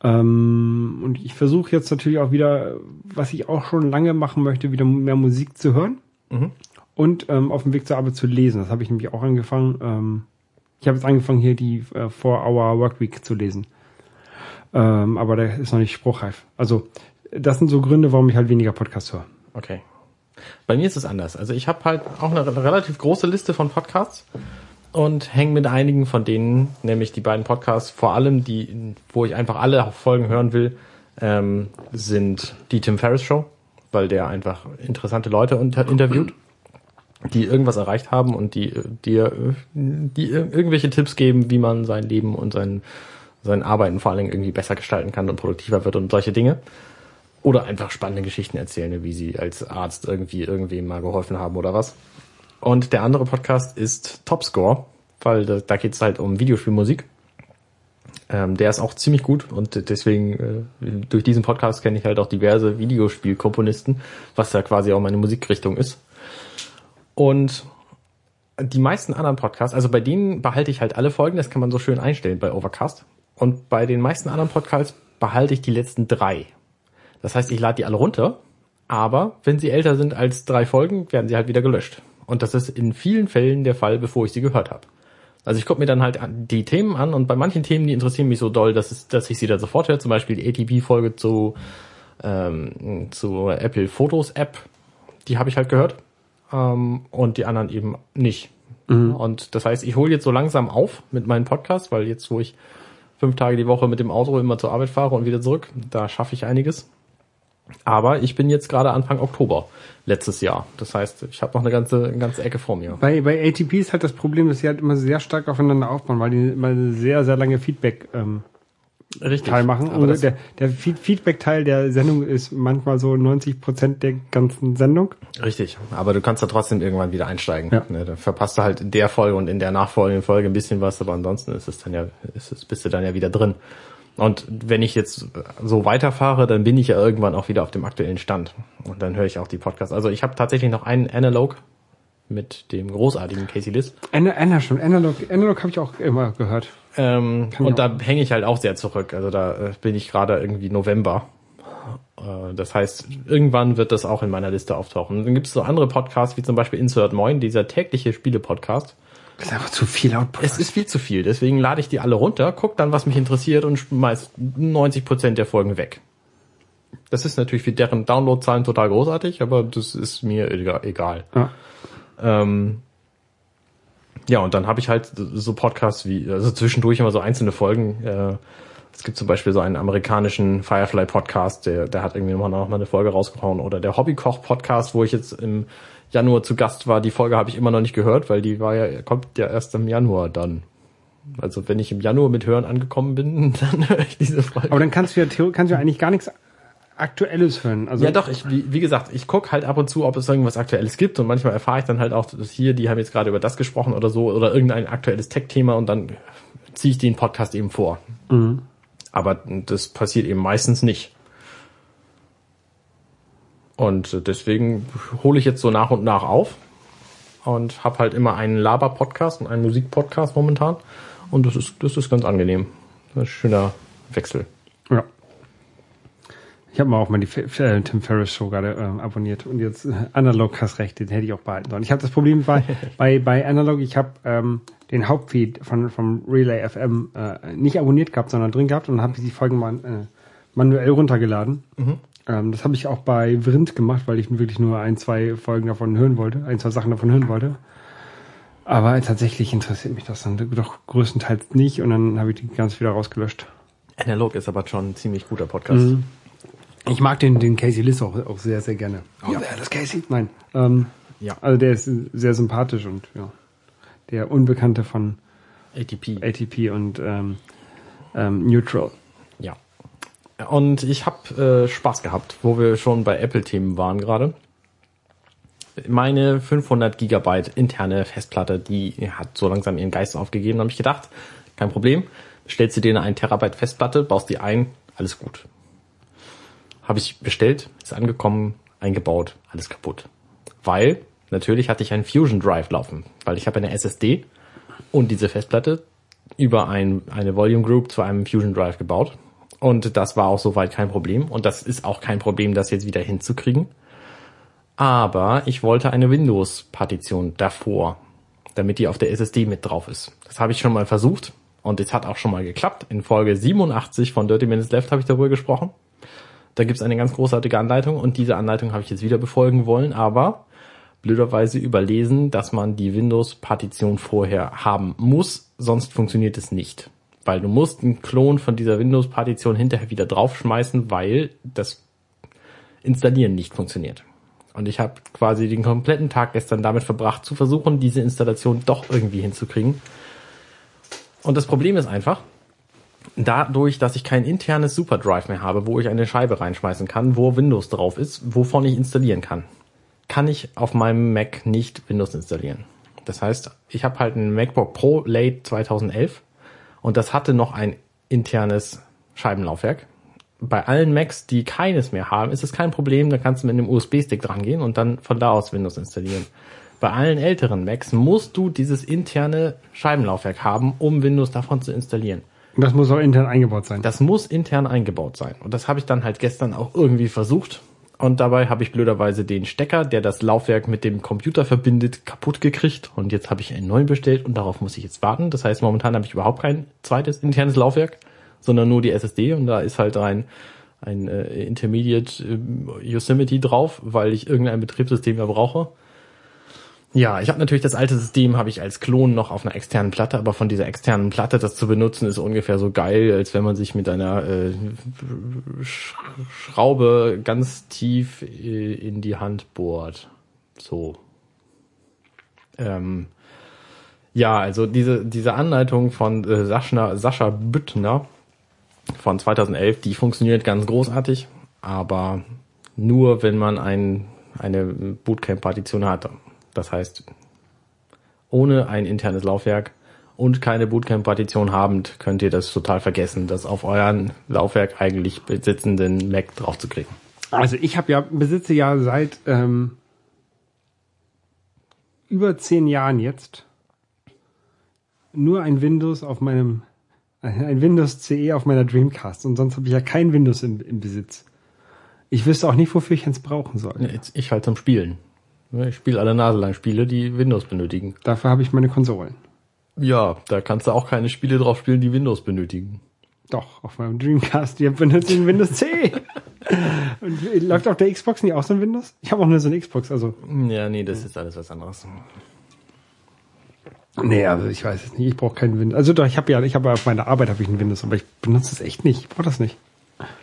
Ähm, und ich versuche jetzt natürlich auch wieder, was ich auch schon lange machen möchte, wieder mehr Musik zu hören Mhm. und ähm, auf dem Weg zur Arbeit zu lesen. Das habe ich nämlich auch angefangen. Ähm, ich habe jetzt angefangen, hier die äh, 4-Hour Workweek zu lesen. Ähm, aber der ist noch nicht spruchreif. Also, das sind so Gründe, warum ich halt weniger Podcasts höre. Okay. Bei mir ist es anders. Also ich habe halt auch eine re- relativ große Liste von Podcasts und hänge mit einigen von denen, nämlich die beiden Podcasts, vor allem die, wo ich einfach alle Folgen hören will, ähm, sind die Tim Ferriss Show, weil der einfach interessante Leute unter interviewt, die irgendwas erreicht haben und die dir die ir- irgendwelche Tipps geben, wie man sein Leben und sein sein Arbeiten vor allen Dingen irgendwie besser gestalten kann und produktiver wird und solche Dinge. Oder einfach spannende Geschichten erzählen, wie sie als Arzt irgendwie irgendwem mal geholfen haben oder was. Und der andere Podcast ist Topscore, weil da, da geht es halt um Videospielmusik. Ähm, der ist auch ziemlich gut und deswegen äh, durch diesen Podcast kenne ich halt auch diverse Videospielkomponisten, was ja quasi auch meine Musikrichtung ist. Und die meisten anderen Podcasts, also bei denen behalte ich halt alle Folgen, das kann man so schön einstellen bei Overcast. Und bei den meisten anderen Podcasts behalte ich die letzten drei. Das heißt, ich lade die alle runter, aber wenn sie älter sind als drei Folgen, werden sie halt wieder gelöscht. Und das ist in vielen Fällen der Fall, bevor ich sie gehört habe. Also ich gucke mir dann halt die Themen an und bei manchen Themen, die interessieren mich so doll, dass, es, dass ich sie dann sofort höre. Zum Beispiel die ATP-Folge zu, ähm, zu Apple Fotos App, die habe ich halt gehört. Ähm, und die anderen eben nicht. Mhm. Und das heißt, ich hole jetzt so langsam auf mit meinem Podcast, weil jetzt, wo ich fünf Tage die Woche mit dem Auto immer zur Arbeit fahre und wieder zurück, da schaffe ich einiges. Aber ich bin jetzt gerade Anfang Oktober letztes Jahr. Das heißt, ich habe noch eine ganze, eine ganze Ecke vor mir. Bei, bei ATP ist halt das Problem, dass sie halt immer sehr stark aufeinander aufbauen, weil die immer sehr, sehr lange Feedback ähm, Richtig. Teil machen. Und der, der Feedback-Teil der Sendung ist manchmal so 90 Prozent der ganzen Sendung. Richtig. Aber du kannst da trotzdem irgendwann wieder einsteigen. Ja. Ne, da verpasst du halt in der Folge und in der nachfolgenden Folge ein bisschen was, aber ansonsten ist es dann ja, ist es, bist du dann ja wieder drin. Und wenn ich jetzt so weiterfahre, dann bin ich ja irgendwann auch wieder auf dem aktuellen Stand. Und dann höre ich auch die Podcasts. Also ich habe tatsächlich noch einen Analog mit dem großartigen Casey Liss. Anna, Anna schon. Analog, Analog habe ich auch immer gehört. Ähm, und da hänge ich halt auch sehr zurück. Also da äh, bin ich gerade irgendwie November. Äh, das heißt, irgendwann wird das auch in meiner Liste auftauchen. Und dann gibt es so andere Podcasts, wie zum Beispiel Insert Moin, dieser tägliche Spiele-Podcast. Das ist einfach zu viel Output. Es ist viel zu viel. Deswegen lade ich die alle runter, guck dann, was mich interessiert und schmeiß 90 Prozent der Folgen weg. Das ist natürlich für deren Downloadzahlen total großartig, aber das ist mir egal. Ja, ähm, ja und dann habe ich halt so Podcasts wie, also zwischendurch immer so einzelne Folgen. Äh, es gibt zum Beispiel so einen amerikanischen Firefly Podcast, der, der hat irgendwie noch mal eine Folge rausgehauen. Oder der Hobbykoch Podcast, wo ich jetzt im Januar zu Gast war. Die Folge habe ich immer noch nicht gehört, weil die war ja, kommt ja erst im Januar dann. Also wenn ich im Januar mit Hören angekommen bin, [LAUGHS] dann höre ich diese Folge. Aber dann kannst du ja, kannst du ja eigentlich gar nichts Aktuelles hören. Also ja doch, ich, wie, wie gesagt, ich guck halt ab und zu, ob es irgendwas Aktuelles gibt und manchmal erfahre ich dann halt auch, dass hier, die haben jetzt gerade über das gesprochen oder so oder irgendein aktuelles Tech-Thema und dann ziehe ich den Podcast eben vor. Mhm. Aber das passiert eben meistens nicht. Und deswegen hole ich jetzt so nach und nach auf und habe halt immer einen Laber-Podcast und einen Musik-Podcast momentan. Und das ist, das ist ganz angenehm. ein schöner Wechsel. Ja. Ich habe mal auch mal die äh, Tim Ferriss Show gerade äh, abonniert und jetzt äh, Analog hast recht, den hätte ich auch behalten sollen. Ich habe das Problem bei, [LAUGHS] bei, bei Analog, ich habe ähm, den Hauptfeed von vom Relay FM äh, nicht abonniert gehabt, sondern drin gehabt und dann habe ich die Folgen mal äh, manuell runtergeladen. Mhm. Ähm, das habe ich auch bei Vrind gemacht, weil ich wirklich nur ein, zwei Folgen davon hören wollte, ein, zwei Sachen davon hören wollte. Aber tatsächlich interessiert mich das dann doch größtenteils nicht und dann habe ich die ganz wieder rausgelöscht. Analog ist aber schon ein ziemlich guter Podcast. Mhm. Ich mag den, den Casey Liss auch, auch sehr, sehr gerne. Oh, ja. wer das Casey? Nein. Ähm, ja. Also der ist sehr sympathisch und ja. Der Unbekannte von ATP. ATP und ähm, ähm, Neutral. Und ich habe äh, Spaß gehabt, wo wir schon bei Apple-Themen waren gerade. Meine 500 Gigabyte interne Festplatte, die hat so langsam ihren Geist aufgegeben. Da habe ich gedacht, kein Problem, stellst du dir eine 1 Terabyte Festplatte, baust die ein, alles gut. Habe ich bestellt, ist angekommen, eingebaut, alles kaputt. Weil natürlich hatte ich einen Fusion Drive laufen, weil ich habe eine SSD und diese Festplatte über ein, eine Volume Group zu einem Fusion Drive gebaut und das war auch soweit kein Problem. Und das ist auch kein Problem, das jetzt wieder hinzukriegen. Aber ich wollte eine Windows-Partition davor, damit die auf der SSD mit drauf ist. Das habe ich schon mal versucht und es hat auch schon mal geklappt. In Folge 87 von Dirty Minutes Left habe ich darüber gesprochen. Da gibt's eine ganz großartige Anleitung und diese Anleitung habe ich jetzt wieder befolgen wollen, aber blöderweise überlesen, dass man die Windows-Partition vorher haben muss, sonst funktioniert es nicht weil du musst einen Klon von dieser Windows-Partition hinterher wieder draufschmeißen, weil das Installieren nicht funktioniert. Und ich habe quasi den kompletten Tag gestern damit verbracht, zu versuchen, diese Installation doch irgendwie hinzukriegen. Und das Problem ist einfach, dadurch, dass ich kein internes Superdrive mehr habe, wo ich eine Scheibe reinschmeißen kann, wo Windows drauf ist, wovon ich installieren kann, kann ich auf meinem Mac nicht Windows installieren. Das heißt, ich habe halt ein MacBook Pro Late 2011 und das hatte noch ein internes Scheibenlaufwerk. Bei allen Macs, die keines mehr haben, ist es kein Problem. Da kannst du mit einem USB-Stick dran gehen und dann von da aus Windows installieren. Bei allen älteren Macs musst du dieses interne Scheibenlaufwerk haben, um Windows davon zu installieren. Und das muss auch intern eingebaut sein. Das muss intern eingebaut sein. Und das habe ich dann halt gestern auch irgendwie versucht. Und dabei habe ich blöderweise den Stecker, der das Laufwerk mit dem Computer verbindet, kaputt gekriegt. Und jetzt habe ich einen neuen bestellt und darauf muss ich jetzt warten. Das heißt, momentan habe ich überhaupt kein zweites internes Laufwerk, sondern nur die SSD. Und da ist halt ein, ein äh, Intermediate äh, Yosemite drauf, weil ich irgendein Betriebssystem mehr brauche. Ja, ich habe natürlich das alte System habe ich als Klon noch auf einer externen Platte, aber von dieser externen Platte das zu benutzen ist ungefähr so geil, als wenn man sich mit einer äh, Sch Schraube ganz tief äh, in die Hand bohrt. So. Ähm, ja, also diese diese Anleitung von äh, Sascha, Sascha Büttner von 2011, die funktioniert ganz großartig, aber nur wenn man ein, eine Bootcamp-Partition hat. Das heißt, ohne ein internes Laufwerk und keine Bootcamp-Partition habend, könnt ihr das total vergessen, das auf euren Laufwerk eigentlich besitzenden Mac draufzukriegen. Also ich habe ja besitze ja seit ähm, über zehn Jahren jetzt nur ein Windows auf meinem [LAUGHS] ein Windows CE auf meiner Dreamcast und sonst habe ich ja kein Windows im, im Besitz. Ich wüsste auch nicht, wofür ich eins brauchen soll. Jetzt ich halt zum Spielen. Ich spiele alle Nase lang Spiele, die Windows benötigen. Dafür habe ich meine Konsolen. Ja, da kannst du auch keine Spiele drauf spielen, die Windows benötigen. Doch, auf meinem Dreamcast, benutzt den Windows CE. [LAUGHS] und läuft auf der Xbox nicht auch so ein Windows? Ich habe auch nur so eine Xbox, also. Ja, nee, das ist alles was anderes. Nee, also ich weiß es nicht. Ich brauche keinen Windows. Also doch, ich habe ja, ich habe auf meiner Arbeit habe ich ein Windows, aber ich benutze es echt nicht. Ich brauche das nicht.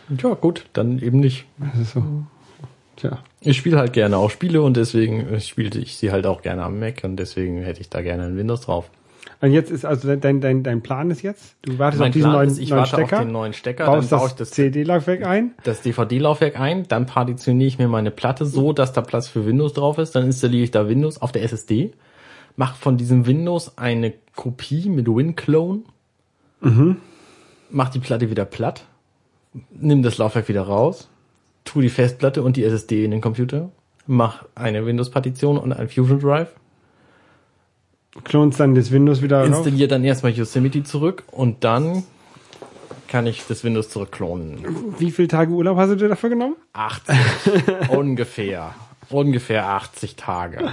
Ja, gut, dann eben nicht. Das ist so. Tja. Ich spiele halt gerne auch Spiele und deswegen spielte ich sie halt auch gerne am Mac und deswegen hätte ich da gerne ein Windows drauf. Und jetzt ist also dein, dein, dein Plan ist jetzt, du wartest Mein auf diesen Plan neuen, ist, ich neuen warte Stecker, auf den neuen Stecker, baust dann baue das, ich das, CD-Laufwerk ein. das DVD-Laufwerk ein, dann partitioniere ich mir meine Platte so, dass da Platz für Windows drauf ist, dann installiere ich da Windows auf der SSD, mache von diesem Windows eine Kopie mit WinClone, Mhm. mach die Platte wieder platt, nimm das Laufwerk wieder raus, tu die Festplatte und die SSD in den Computer, mach eine Windows-Partition und ein Fusion Drive, Klonst dann das Windows wieder rauf. installiere dann erstmal Yosemite zurück und dann kann ich das Windows zurückklonen. Wie viele Tage Urlaub hast du dir dafür genommen? 80. [LAUGHS] ungefähr. Ungefähr 80 Tage.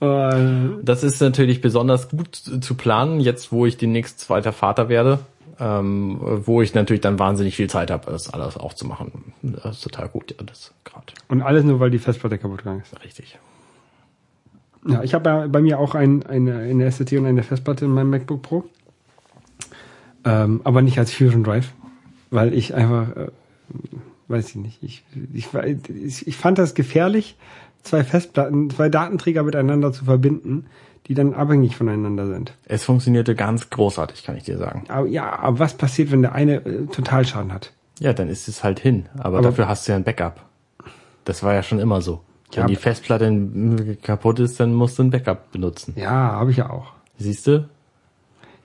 Äh, Das ist natürlich besonders gut zu planen, jetzt wo ich demnächst zweiter Vater werde, ähm, wo ich natürlich dann wahnsinnig viel Zeit habe, das alles auch zu machen. Das ist total gut, ja, das gerade und alles nur, weil die Festplatte kaputt gegangen ist. richtig. Ja, ich habe ja bei mir auch ein, eine, eine SSD und eine Festplatte in meinem MacBook Pro. Ähm, aber nicht als Fusion Drive, weil ich einfach, äh, weiß ich nicht, ich, ich, ich, ich fand das gefährlich, zwei Festplatten, zwei Datenträger miteinander zu verbinden, die dann abhängig voneinander sind. Es funktionierte ganz großartig, kann ich dir sagen. Aber ja, aber was passiert, wenn der eine äh, Totalschaden hat? Ja, dann ist es halt hin. Aber, Aber- dafür hast du ja ein Backup. Das war ja schon immer so. Ja, Wenn die Festplatte kaputt ist, dann musst du ein Backup benutzen. Ja, habe ich ja auch. Siehst du?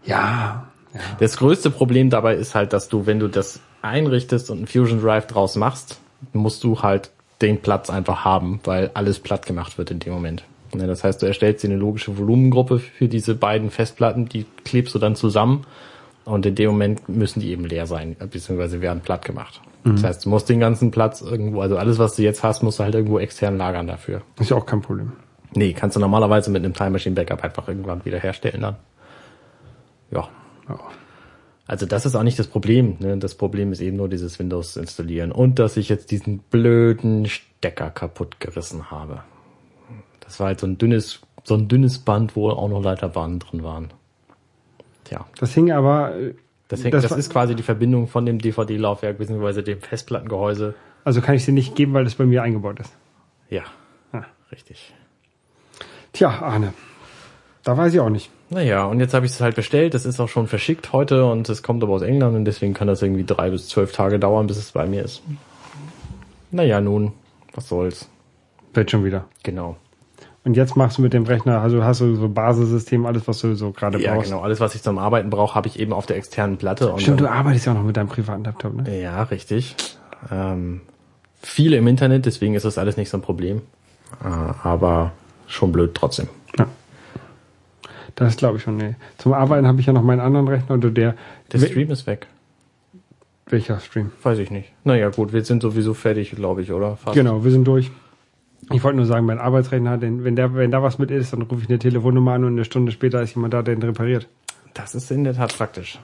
Ja, ja. Das größte Problem dabei ist halt, dass du, wenn du das einrichtest und einen Fusion Drive draus machst, musst du halt den Platz einfach haben, weil alles platt gemacht wird in dem Moment. Ja, das heißt, du erstellst dir eine logische Volumengruppe für diese beiden Festplatten, die klebst du dann zusammen und in dem Moment müssen die eben leer sein, beziehungsweise werden platt gemacht. Das heißt, du musst den ganzen Platz irgendwo, also alles, was du jetzt hast, musst du halt irgendwo extern lagern dafür. Ist ja auch kein Problem. Nee, kannst du normalerweise mit einem Time Machine Backup einfach irgendwann wieder herstellen dann. Ja. Ja. Also das ist auch nicht das Problem. Ne? Das Problem ist eben nur dieses Windows installieren und dass ich jetzt diesen blöden Stecker kaputt gerissen habe. Das war halt so ein dünnes, so ein dünnes Band, wo auch noch Leiterbahnen drin waren. Tja, Das hing aber, das, hängt, Das das, ist quasi die Verbindung von dem DVD-Laufwerk bzw. dem Festplattengehäuse. also kann ich sie nicht geben, weil das bei mir eingebaut ist. Ja, Ah. richtig. Tja, Arne. Da weiß ich auch nicht. Naja, und jetzt habe ich es halt bestellt. Das ist auch schon verschickt heute und es kommt aber aus England und deswegen kann das irgendwie drei bis zwölf Tage dauern, bis es bei mir ist. Naja, nun, was soll's. Wird schon wieder. Genau. Und jetzt machst du mit dem Rechner, also hast du so Basissystem, alles, was du so gerade Ja, brauchst. genau. Alles, was ich zum Arbeiten brauche, habe ich eben auf der externen Platte. Stimmt, du arbeitest ja auch noch mit deinem privaten Laptop, ne? ja, richtig. Ähm, viele im Internet, deswegen ist das alles nicht so ein Problem. Äh, aber schon blöd trotzdem. Das glaube ich schon, nee. Zum Arbeiten habe ich ja noch meinen anderen Rechner oder der. Der Stream ist weg. Welcher Stream? Weiß ich nicht. Naja, gut, wir sind sowieso fertig, glaube ich, oder? Fast. Genau, wir sind durch. Ich wollte nur sagen, mein Arbeitsrechner, denn wenn der, wenn da was mit ist, dann rufe ich eine Telefonnummer an und eine Stunde später ist jemand da, der den repariert. Das ist in der Tat praktisch.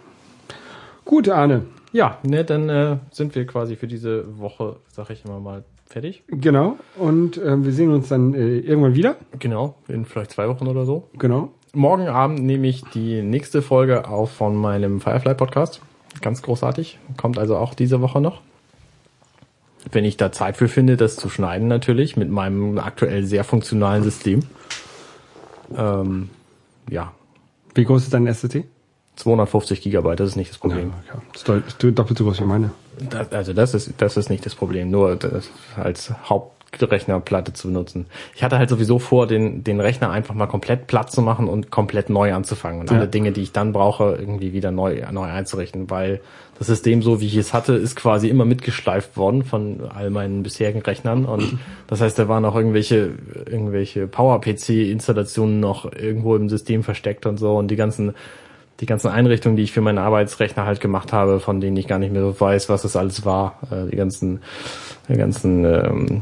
Gut, Arne. Ja, ne, dann äh, sind wir quasi für diese Woche, sag ich immer mal, fertig. Genau. Und ähm, wir sehen uns dann äh, irgendwann wieder. Genau, in vielleicht zwei Wochen oder so. Genau. Morgen Abend nehme ich die nächste Folge auf von meinem Firefly-Podcast. Ganz großartig. Kommt also auch diese Woche noch. Wenn ich da Zeit für finde, das zu schneiden natürlich, mit meinem aktuell sehr funktionalen System. Ähm, ja, Wie groß ist dein SSD? 250 Gigabyte, das ist nicht das Problem. Ja, das ist doll- ist doppelt so groß wie meine. Das, also das ist, das ist nicht das Problem, nur das als Hauptrechnerplatte zu benutzen. Ich hatte halt sowieso vor, den, den Rechner einfach mal komplett platt zu machen und komplett neu anzufangen und Ja. alle Dinge, die ich dann brauche, irgendwie wieder neu, neu einzurichten, weil das System so, wie ich es hatte, ist quasi immer mitgeschleift worden von all meinen bisherigen Rechnern. Und das heißt, da waren auch irgendwelche, irgendwelche Power-PC-Installationen noch irgendwo im System versteckt und so. Und die ganzen die ganzen Einrichtungen, die ich für meinen Arbeitsrechner halt gemacht habe, von denen ich gar nicht mehr weiß, was das alles war, äh, die ganzen, die ganzen, ähm,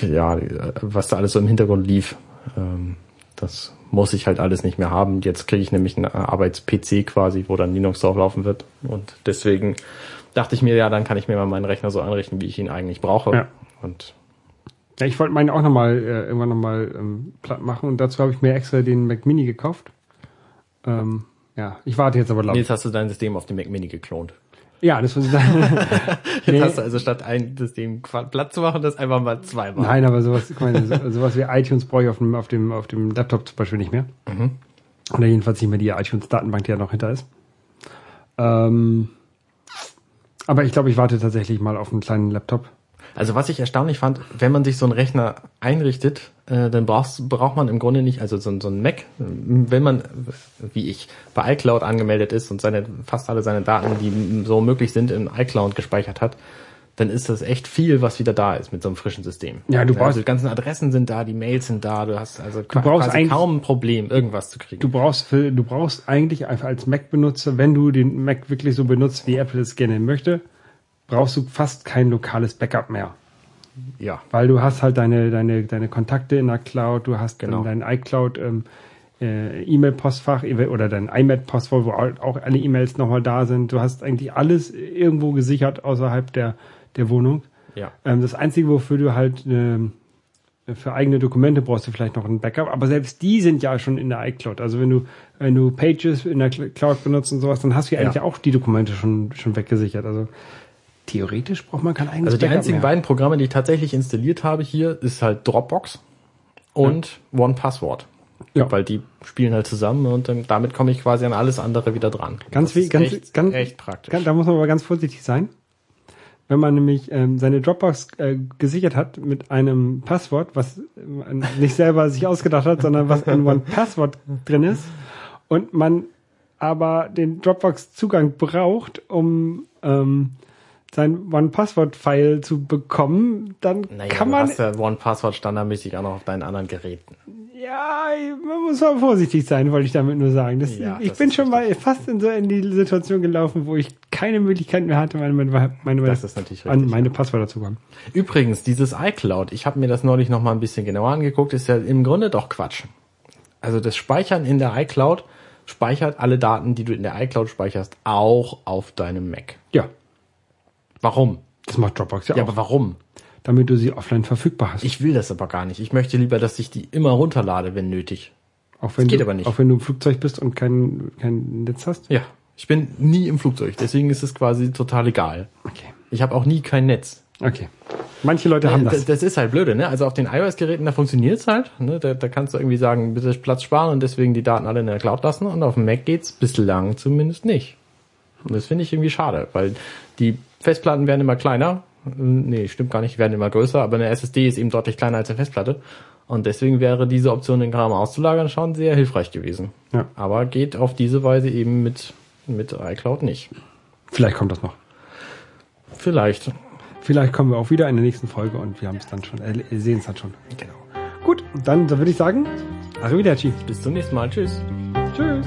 ja, was da alles so im Hintergrund lief, ähm, das muss ich halt alles nicht mehr haben. Jetzt kriege ich nämlich einen Arbeits-PC quasi, wo dann Linux drauf laufen wird und deswegen dachte ich mir, ja, dann kann ich mir mal meinen Rechner so einrichten, wie ich ihn eigentlich brauche. Ja. Und Ja, ich wollte meinen auch nochmal äh, irgendwann nochmal ähm, platt machen und dazu habe ich mir extra den Mac Mini gekauft. Ähm, ja, ich warte jetzt aber glaub jetzt hast du dein System auf dem Mac Mini geklont. Ja, das muss ich sagen. [LAUGHS] Jetzt Nee. hast du also statt ein System platt zu machen, das einfach mal zweimal. Nein, aber sowas, ich meine, so, sowas wie iTunes brauche ich auf dem, auf dem, auf dem Laptop zum Beispiel nicht mehr. Oder jedenfalls nicht mehr die iTunes-Datenbank, die ja noch hinter ist. Ähm, aber ich glaube, ich warte tatsächlich mal auf einen kleinen Laptop. Also was ich erstaunlich fand, wenn man sich so einen Rechner einrichtet, äh, dann brauchst, braucht man im Grunde nicht, also so, so ein Mac, wenn man, wie ich, bei iCloud angemeldet ist und seine, fast alle seine Daten, die so möglich sind, in iCloud gespeichert hat, dann ist das echt viel, was wieder da ist mit so einem frischen System. Ja, du brauchst- also die ganzen Adressen sind da, die Mails sind da, du hast also du brauchst kaum ein Problem, irgendwas zu kriegen. Du brauchst, für, du brauchst eigentlich einfach als Mac-Benutzer, wenn du den Mac wirklich so benutzt, wie Apple es gerne möchte, brauchst du fast kein lokales Backup mehr. Ja. Weil du hast halt deine, deine, deine Kontakte in der Cloud, du hast Genau. dein iCloud ähm, äh, E-Mail-Postfach oder dein iMac-Postfach, wo auch alle E-Mails nochmal da sind. Du hast eigentlich alles irgendwo gesichert außerhalb der, der Wohnung. Ja. Ähm, das Einzige, wofür du halt ähm, für eigene Dokumente brauchst du vielleicht noch ein Backup, aber selbst die sind ja schon in der iCloud. Also wenn du, wenn du Pages in der Cl- Cloud benutzt und sowas, dann hast du ja Ja. eigentlich auch die Dokumente schon, schon weggesichert. Also theoretisch braucht man kein eigenes Also die Backup einzigen mehr. beiden Programme, die ich tatsächlich installiert habe hier, ist halt Dropbox und OnePassword. Ja. Weil die spielen halt zusammen und ähm, damit komme ich quasi an alles andere wieder dran. Ganz wie- ganz- echt, ganz- echt praktisch. Ganz, da muss man aber ganz vorsichtig sein. Wenn man nämlich ähm, seine Dropbox äh, gesichert hat mit einem Passwort, was man nicht selber sich ausgedacht hat, sondern was in One-Passwort drin ist, und man aber den Dropbox-Zugang braucht, um ähm, sein One-Passwort-File zu bekommen, dann naja, kann du man hast ja OnePassword standardmäßig auch noch auf deinen anderen Geräten. ja, man muss mal vorsichtig sein, wollte ich damit nur sagen. Das, Ja, ich das bin schon mal fast in so in die Situation gelaufen, wo ich keine Möglichkeit mehr hatte, meine, meine, meine, Das ist natürlich an richtig, meine Passwörter zu kommen. Übrigens, dieses iCloud, ich habe mir das neulich noch mal ein bisschen genauer angeguckt, ist ja im Grunde doch Quatsch. Also das Speichern in der iCloud speichert alle Daten, die du in der iCloud speicherst, auch auf deinem Mac. Ja, Warum? das macht Dropbox ja, Ja, auch, aber warum? damit du sie offline verfügbar hast. Ich will das aber gar nicht. Ich möchte lieber, dass ich die immer runterlade, wenn nötig. auch wenn geht du, aber nicht. Auch wenn du im Flugzeug bist und kein, kein Netz hast. Ja. Ich bin nie im Flugzeug, deswegen ist es quasi total egal. Okay. Ich habe auch nie kein Netz. Okay. Manche Leute haben das. das. das ist halt blöde, ne? Also auf den iOS-Geräten, da funktioniert's halt. Ne? Da, da kannst du irgendwie sagen, bitte Platz sparen und deswegen die Daten alle in der Cloud lassen. Und auf dem Mac geht's bislang zumindest nicht. Und das finde ich irgendwie schade, weil die Festplatten werden immer kleiner. Nee, stimmt gar nicht, werden immer größer, aber eine SSD ist eben deutlich kleiner als eine Festplatte. Und deswegen wäre diese Option, den Kram auszulagern, schon sehr hilfreich gewesen. Ja. Aber geht auf diese Weise eben mit, mit iCloud nicht. Vielleicht kommt das noch. Vielleicht. Vielleicht kommen wir auch wieder in der nächsten Folge und wir haben es dann schon, äh, sehen es dann schon. Genau. Gut, dann, dann würde ich sagen, arrivederci. Bis zum nächsten Mal. Tschüss. Tschüss.